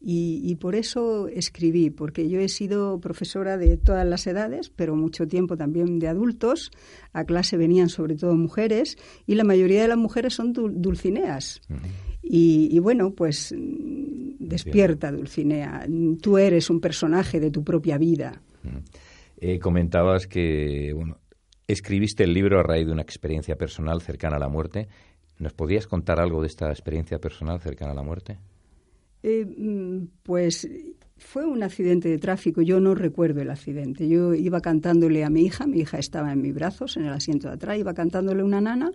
Y, por eso escribí, porque yo he sido profesora de todas las edades, pero mucho tiempo también de adultos. A clase venían sobre todo mujeres y la mayoría de las mujeres son dulcineas. y, bueno, pues despierta, Dulcinea. Tú eres un personaje de tu propia vida. Eh, comentabas que bueno, Escribiste el libro a raíz de una experiencia personal cercana a la muerte. ¿Nos podías contar algo de esta experiencia personal cercana a la muerte? Eh, mm, pues fue un accidente de tráfico. Yo no recuerdo el accidente. Yo iba cantándole a mi hija, mi hija estaba en mis brazos, en el asiento de atrás, iba cantándole una nana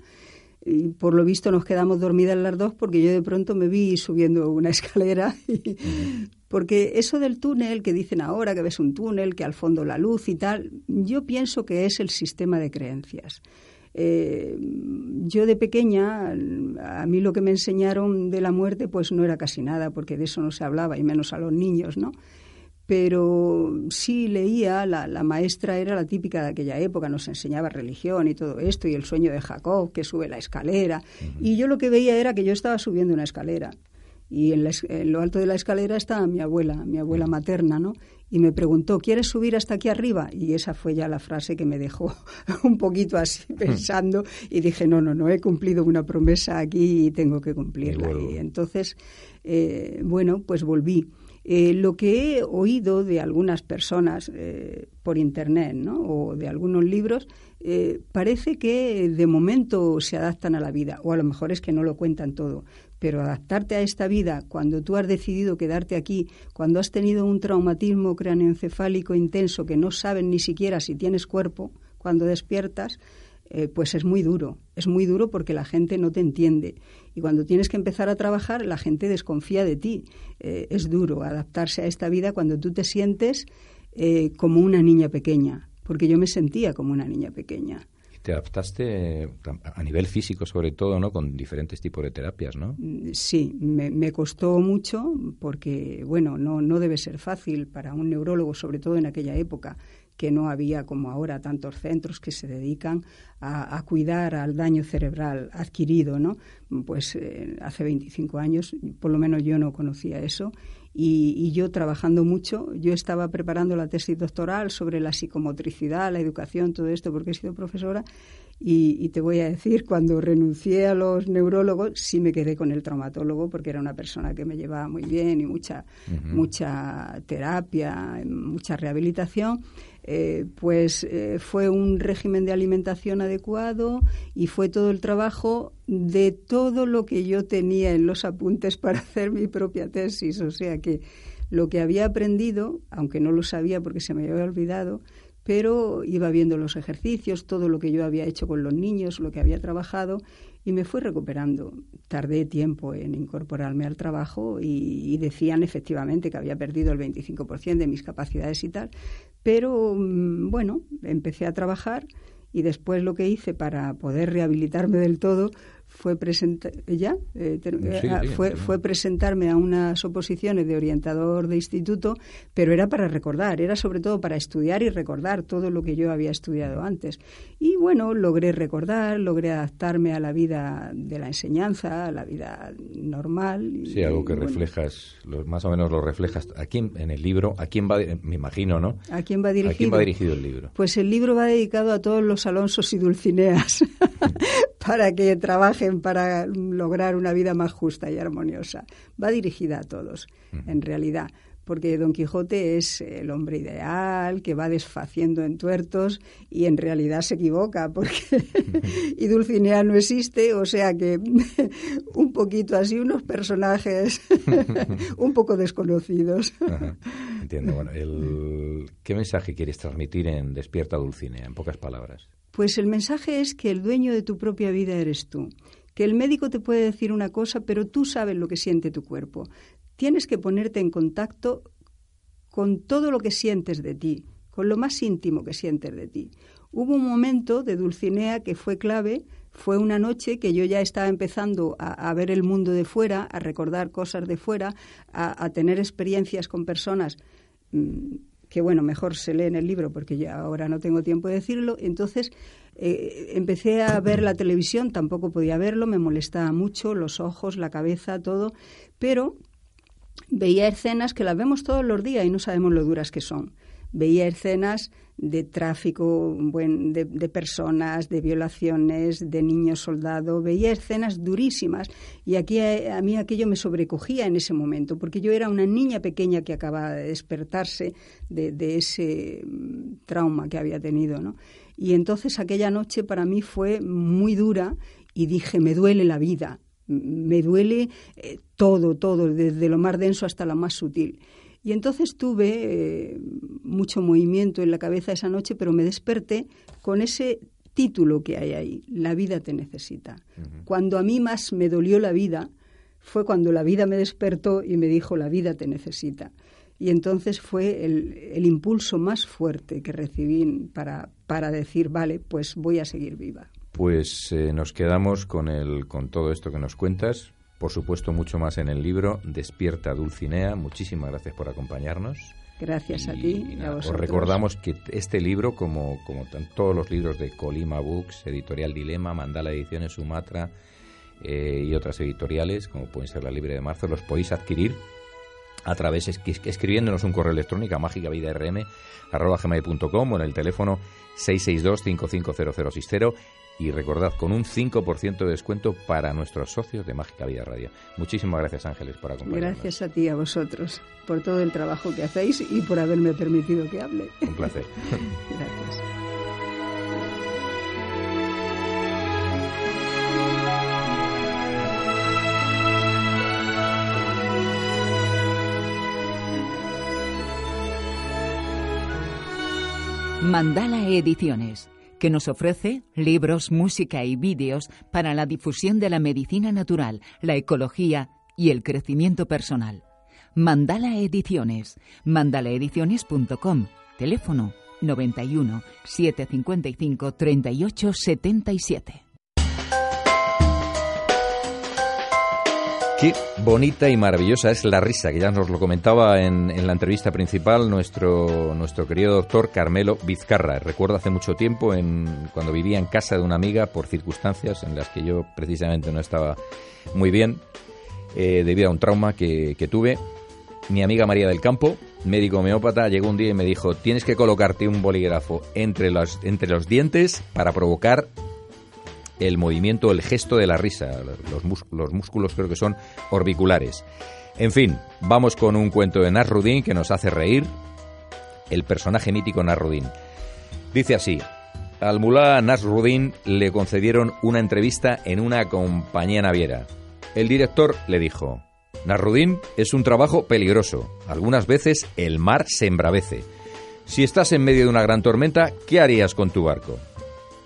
y por lo visto nos quedamos dormidas las dos porque yo de pronto me vi subiendo una escalera. porque eso del túnel que dicen ahora, que ves un túnel, que al fondo la luz y tal, yo pienso que es el sistema de creencias. Eh, yo de pequeña, a mí lo que me enseñaron de la muerte pues no era casi nada, porque de eso no se hablaba, y menos a los niños, ¿no? pero sí leía, la, la, maestra era la típica de aquella época, nos enseñaba religión y todo esto, y el sueño de Jacob, que sube la escalera, y yo lo que veía era que yo estaba subiendo una escalera, y en, lo alto de la escalera estaba mi abuela, mi abuela materna, ¿no? Y me preguntó, ¿quieres subir hasta aquí arriba? Y esa fue ya la frase que me dejó un poquito así pensando, y dije, no, no, no, he cumplido una promesa aquí y tengo que cumplirla. Y entonces, eh, bueno, pues volví. Eh, lo que he oído de algunas personas eh, por internet ¿no? o de algunos libros eh, parece que de momento se adaptan a la vida o a lo mejor es que no lo cuentan todo pero adaptarte a esta vida cuando tú has decidido quedarte aquí cuando has tenido un traumatismo craneoencefálico intenso que no saben ni siquiera si tienes cuerpo cuando despiertas eh, pues es muy duro. Es muy duro porque la gente no te entiende. Y cuando tienes que empezar a trabajar, la gente desconfía de ti. Eh, es duro adaptarse a esta vida cuando tú te sientes eh, como una niña pequeña, porque yo me sentía como una niña pequeña. Te adaptaste a nivel físico, sobre todo, ¿no? Con diferentes tipos de terapias, ¿no? Sí, me, costó mucho porque, bueno, no, no debe ser fácil para un neurólogo, sobre todo en aquella época, que no había como ahora tantos centros que se dedican a, cuidar al daño cerebral adquirido, ¿no? Pues eh, hace 25 años, por lo menos yo no conocía eso, y, yo trabajando mucho, yo estaba preparando la tesis doctoral sobre la psicomotricidad, la educación, todo esto, porque he sido profesora, y, te voy a decir, cuando renuncié a los neurólogos, sí me quedé con el traumatólogo porque era una persona que me llevaba muy bien y mucha, mucha terapia, mucha rehabilitación. Eh, pues eh, fue un régimen de alimentación adecuado y fue todo el trabajo de todo lo que yo tenía en los apuntes para hacer mi propia tesis. O sea que lo que había aprendido, aunque no lo sabía porque se me había olvidado, pero iba viendo los ejercicios, todo lo que yo había hecho con los niños, lo que había trabajado, y me fui recuperando. Tardé tiempo en incorporarme al trabajo y, y decían efectivamente que había perdido el 25% de mis capacidades y tal, pero mm, bueno, empecé a trabajar y después lo que hice para poder rehabilitarme del todo fue presentar ya eh, eh, ah, fue, fue presentarme a unas oposiciones de orientador de instituto pero era para recordar era sobre todo para estudiar y recordar todo lo que yo había estudiado antes. Y bueno logré recordar logré adaptarme a la vida de la enseñanza a la vida normal sí algo que reflejas más o menos lo reflejas aquí en el libro a quién va me imagino no a quién va dirigido a quién va dirigido el libro pues el libro va dedicado a todos los Alonsos y Dulcineas para que trabajen para lograr una vida más justa y armoniosa. Va dirigida a todos, en realidad, porque Don Quijote es el hombre ideal que va desfaciendo en tuertos y en realidad se equivoca porque y Dulcinea no existe, o sea que un poquito así unos personajes un poco desconocidos. Entiendo. Bueno, ¿qué mensaje quieres transmitir en Despierta Dulcinea, en pocas palabras? Pues el mensaje es que el dueño de tu propia vida eres tú, que el médico te puede decir una cosa, pero tú sabes lo que siente tu cuerpo. Tienes que ponerte en contacto con todo lo que sientes de ti, con lo más íntimo que sientes de ti. Hubo un momento de Dulcinea que fue clave, fue una noche que yo ya estaba empezando a, ver el mundo de fuera, a recordar cosas de fuera, a, tener experiencias con personas mm, que bueno, mejor se lee en el libro porque ya ahora no tengo tiempo de decirlo. Entonces eh, empecé a ver la televisión, tampoco podía verlo, me molestaba mucho los ojos, la cabeza, todo, pero veía escenas que las vemos todos los días y no sabemos lo duras que son. Veía escenas de tráfico de, personas, de violaciones, de niños soldados. Veía escenas durísimas y aquí a, mí aquello me sobrecogía en ese momento, porque yo era una niña pequeña que acababa de despertarse de, de ese mm, trauma que había tenido. ¿no? Y entonces aquella noche para mí fue muy dura y dije, me duele la vida, me duele eh, todo, todo, desde lo más denso hasta lo más sutil. Y entonces tuve eh, mucho movimiento en la cabeza esa noche, pero me desperté con ese título que hay ahí, La vida te necesita. Cuando a mí más me dolió la vida fue cuando la vida me despertó y me dijo, la vida te necesita. Y entonces fue el, impulso más fuerte que recibí para, para decir, vale, pues voy a seguir viva. Pues eh, nos quedamos con, el, con todo esto que nos cuentas por supuesto mucho más en el libro Despierta Dulcinea. Muchísimas gracias por acompañarnos. Gracias a ti. Y a os recordamos que este libro, como, como todos los libros de Colima Books, Editorial Dilema, Mandala Ediciones Sumatra eh, y otras editoriales, como pueden ser La Libre de Marzo, los podéis adquirir a través escribiéndonos un correo electrónico a mágicavidarm.com o en el teléfono 662 550060 y recordad con un 5% de descuento para nuestros socios de Mágica Vida Radio. Muchísimas gracias Ángeles por acompañarnos. Gracias a ti, a vosotros, por todo el trabajo que hacéis y por haberme permitido que hable. Un placer. gracias. Mandala Ediciones que nos ofrece libros, música y vídeos para la difusión de la medicina natural, la ecología y el crecimiento personal. Mandala Ediciones, mandalaediciones.com, teléfono 91 755 38 77. Bonita y maravillosa es la risa, que ya nos lo comentaba en, la entrevista principal nuestro, nuestro querido doctor Carmelo Vizcarra. Recuerdo hace mucho tiempo, cuando vivía en casa de una amiga, por circunstancias en las que yo precisamente no estaba muy bien, eh, debido a un trauma que, que tuve, mi amiga María del Campo, médico homeópata, llegó un día y me dijo, tienes que colocarte un bolígrafo entre los, entre los dientes para provocar el movimiento, el gesto de la risa. Los, músculos creo que son orbiculares. En fin, vamos con un cuento de Nasruddin que nos hace reír. El personaje mítico Nasruddin. Dice así. Al mulá Nasruddin le concedieron una entrevista en una compañía naviera. El director le dijo, Nasruddin es un trabajo peligroso. Algunas veces el mar se embravece. Si estás en medio de una gran tormenta, ¿qué harías con tu barco?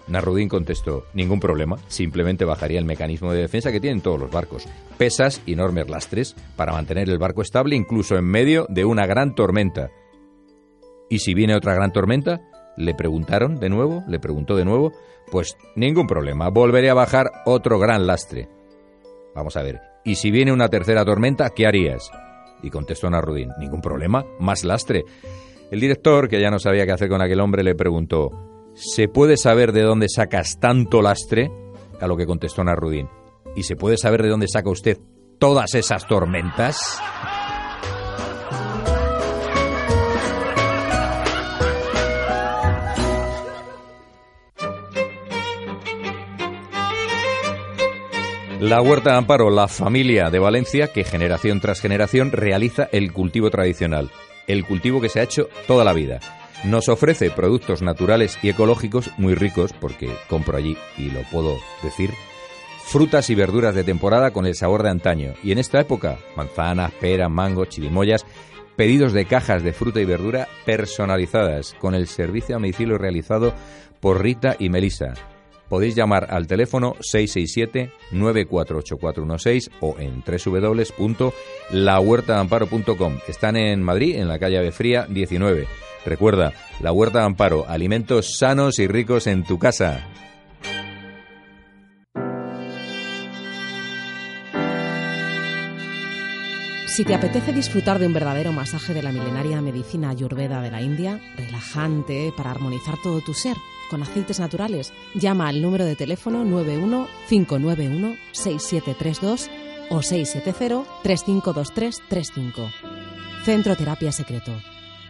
Narudín contestó, ningún problema, simplemente bajaría el mecanismo de defensa que tienen todos los barcos, pesas y enormes lastres, para mantener el barco estable incluso en medio de una gran tormenta. ¿Y si viene otra gran tormenta? Le preguntaron de nuevo, le preguntó de nuevo, pues ningún problema, volveré a bajar otro gran lastre. Vamos a ver, ¿y si viene una tercera tormenta, qué harías? Y contestó Narudín, ningún problema, más lastre. El director, que ya no sabía qué hacer con aquel hombre, le preguntó, ¿se puede saber de dónde sacas tanto lastre? A lo que contestó Narudín, ¿y se puede saber de dónde saca usted todas esas tormentas? La Huerta de Amparo, la familia de Valencia que generación tras generación realiza el cultivo tradicional, el cultivo que se ha hecho toda la vida. Nos ofrece productos naturales y ecológicos muy ricos, porque compro allí y lo puedo decir, frutas y verduras de temporada con el sabor de antaño. Y en esta época, manzanas, peras, mangos, chirimoyas, pedidos de cajas de fruta y verdura personalizadas, con el servicio a domicilio realizado por Rita y Melisa podéis llamar al teléfono 667-948416 o en www.lahuertaamparo.com. Están en Madrid, en la calle Avefría 19. Recuerda, La Huerta Amparo, alimentos sanos y ricos en tu casa. Si te apetece disfrutar de un verdadero masaje de la milenaria medicina ayurveda de la India, relajante para armonizar todo tu ser, con aceites naturales, llama al número de teléfono 91 591 6732 o 670 352335. Centro Terapia Secreto.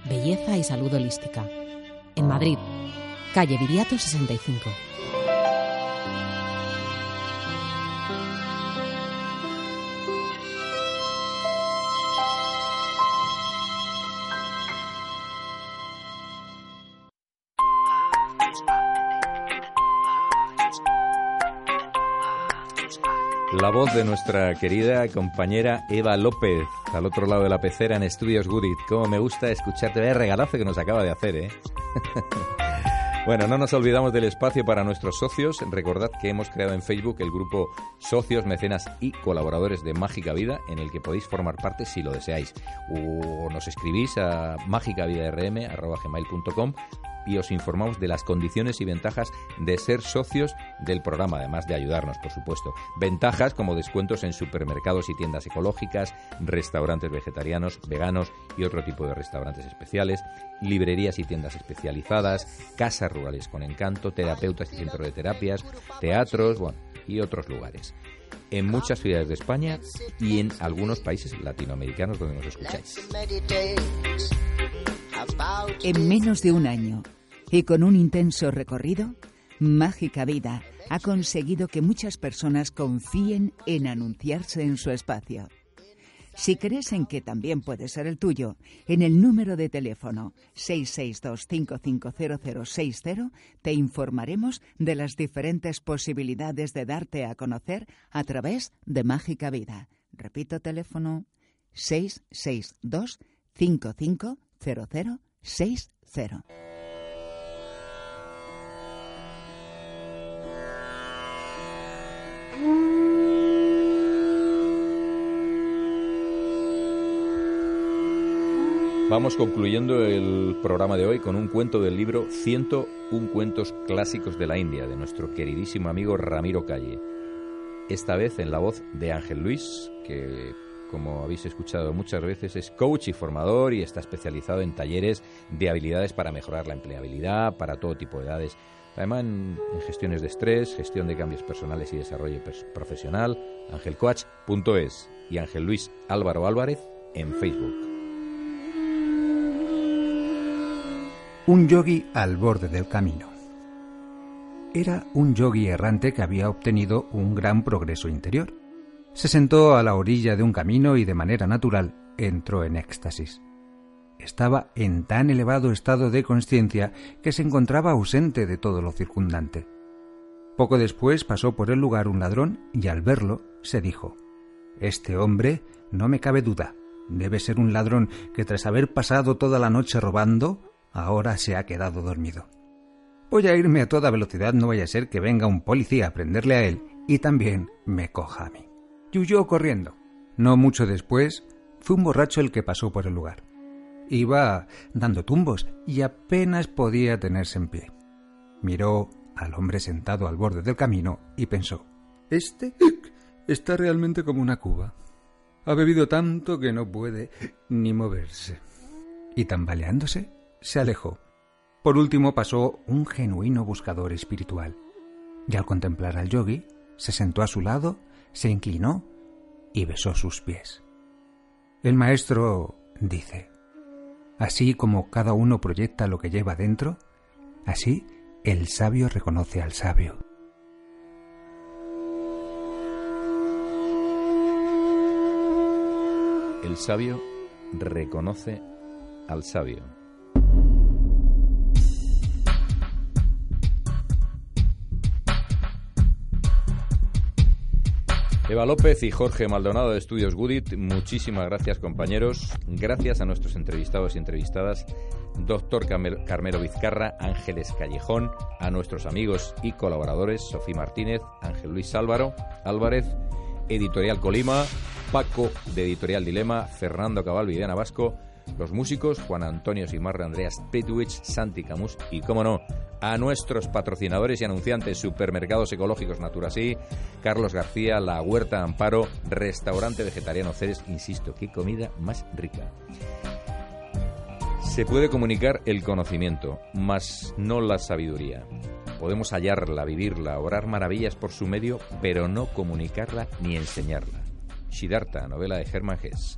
Belleza y salud holística. En Madrid, calle Viriato 65. La voz de nuestra querida compañera Eva López, al otro lado de la pecera en Estudios Goodit. Cómo me gusta escucharte, vaya regalazo que nos acaba de hacer, ¿eh? Bueno, no nos olvidamos del espacio para nuestros socios. Recordad que hemos creado en Facebook el grupo Socios, Mecenas y Colaboradores de Mágica Vida, en el que podéis formar parte si lo deseáis. O nos escribís a mágicavidarm.com y os informamos de las condiciones y ventajas de ser socios del programa, además de ayudarnos, por supuesto. Ventajas como descuentos en supermercados y tiendas ecológicas, restaurantes vegetarianos, veganos y otro tipo de restaurantes especiales, librerías y tiendas especializadas, casas rurales con encanto, terapeutas y centros de terapias, teatros, bueno, y otros lugares en muchas ciudades de España y en algunos países latinoamericanos donde nos escucháis. En menos de un año y con un intenso recorrido, Mágica Vida ha conseguido que muchas personas confíen en anunciarse en su espacio. Si crees en que también puede ser el tuyo, en el número de teléfono 662-550060 te informaremos de las diferentes posibilidades de darte a conocer a través de Mágica Vida. Repito teléfono 662 550060. Vamos concluyendo el programa de hoy con un cuento del libro 101 cuentos clásicos de la India de nuestro queridísimo amigo Ramiro Calle. Esta vez en la voz de Ángel Luis, que como habéis escuchado muchas veces es coach y formador y está especializado en talleres de habilidades para mejorar la empleabilidad para todo tipo de edades. Además en, gestiones de estrés, gestión de cambios personales y desarrollo profesional, angelcoach.es y Ángel Luis Álvaro Álvarez en Facebook. Un yogi al borde del camino. Era un yogi errante que había obtenido un gran progreso interior. Se sentó a la orilla de un camino y de manera natural entró en éxtasis. Estaba en tan elevado estado de conciencia que se encontraba ausente de todo lo circundante. Poco después pasó por el lugar un ladrón y al verlo se dijo Este hombre, no me cabe duda, debe ser un ladrón que tras haber pasado toda la noche robando, ahora se ha quedado dormido. Voy a irme a toda velocidad, no vaya a ser que venga un policía a prenderle a él y también me coja a mí. Y huyó corriendo. No mucho después, fue un borracho el que pasó por el lugar. Iba dando tumbos y apenas podía tenerse en pie. Miró al hombre sentado al borde del camino y pensó, Este está realmente como una cuba. Ha bebido tanto que no puede ni moverse. Y tambaleándose, se alejó. Por último pasó un genuino buscador espiritual. Y al contemplar al yogi, se sentó a su lado, se inclinó y besó sus pies. El maestro dice, así como cada uno proyecta lo que lleva dentro, así el sabio reconoce al sabio. El sabio reconoce al sabio. Eva López y Jorge Maldonado de Estudios Goodit, muchísimas gracias compañeros. Gracias a nuestros entrevistados y entrevistadas, doctor Carmelo Vizcarra, Ángeles Callejón, a nuestros amigos y colaboradores, Sofía Martínez, Ángel Luis Álvaro, Álvarez, Editorial Colima, Paco de Editorial Dilema, Fernando Cabal, Vidiana Vasco, los músicos Juan Antonio Simarra, Andreas Petwich, Santi Camus y, cómo no, a nuestros patrocinadores y anunciantes Supermercados Ecológicos Naturasí, Carlos García, La Huerta Amparo, Restaurante Vegetariano Ceres, insisto, qué comida más rica. Se puede comunicar el conocimiento, mas no la sabiduría. Podemos hallarla, vivirla, orar maravillas por su medio, pero no comunicarla ni enseñarla. Siddhartha, novela de Hermann Hesse.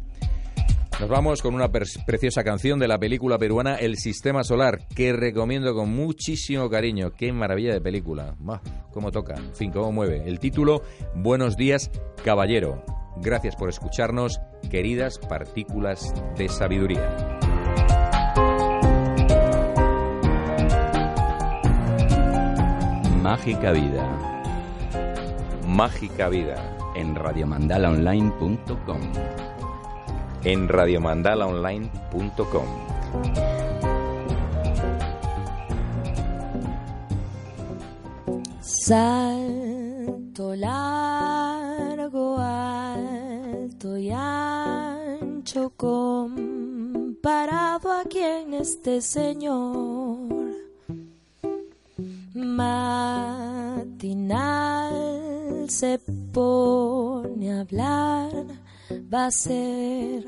Nos vamos con una preciosa canción de la película peruana El Sistema Solar, que recomiendo con muchísimo cariño. Qué maravilla de película. cómo toca, en fin, cómo mueve. El título, Buenos días, caballero. Gracias por escucharnos, queridas partículas de sabiduría. Mágica Vida. Mágica Vida. En radiomandalaonline.com en radiomandalaonline.com. Salto largo, alto y ancho comparado a quien este Señor. Matinal se pone a hablar va a ser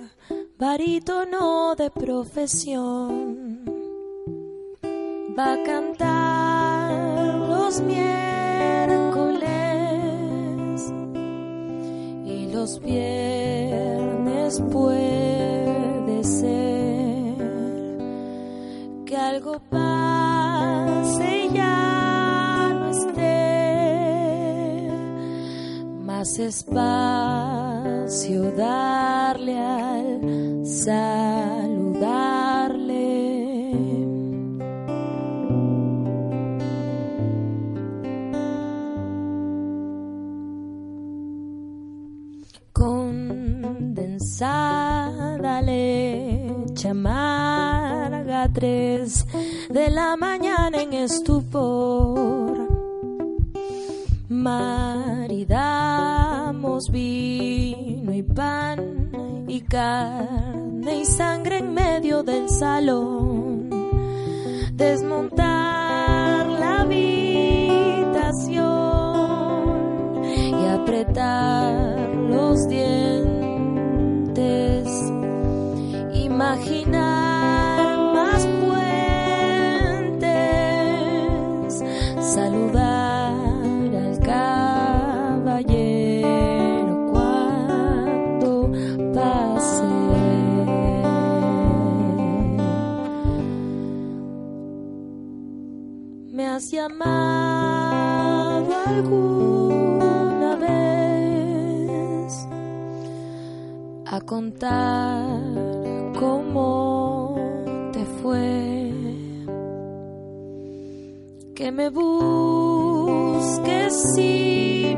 barítono de profesión. Va a cantar los miércoles y los viernes puede ser que algo pase ya más espacio darle al saludarle. Condensada leche amarga, tres de la mañana en estupor. Maridamos vino y pan y carne y sangre en medio del salón. Desmontar la habitación y apretar los dientes. Imaginar has llamado alguna vez a contar cómo te fue? Que me busques si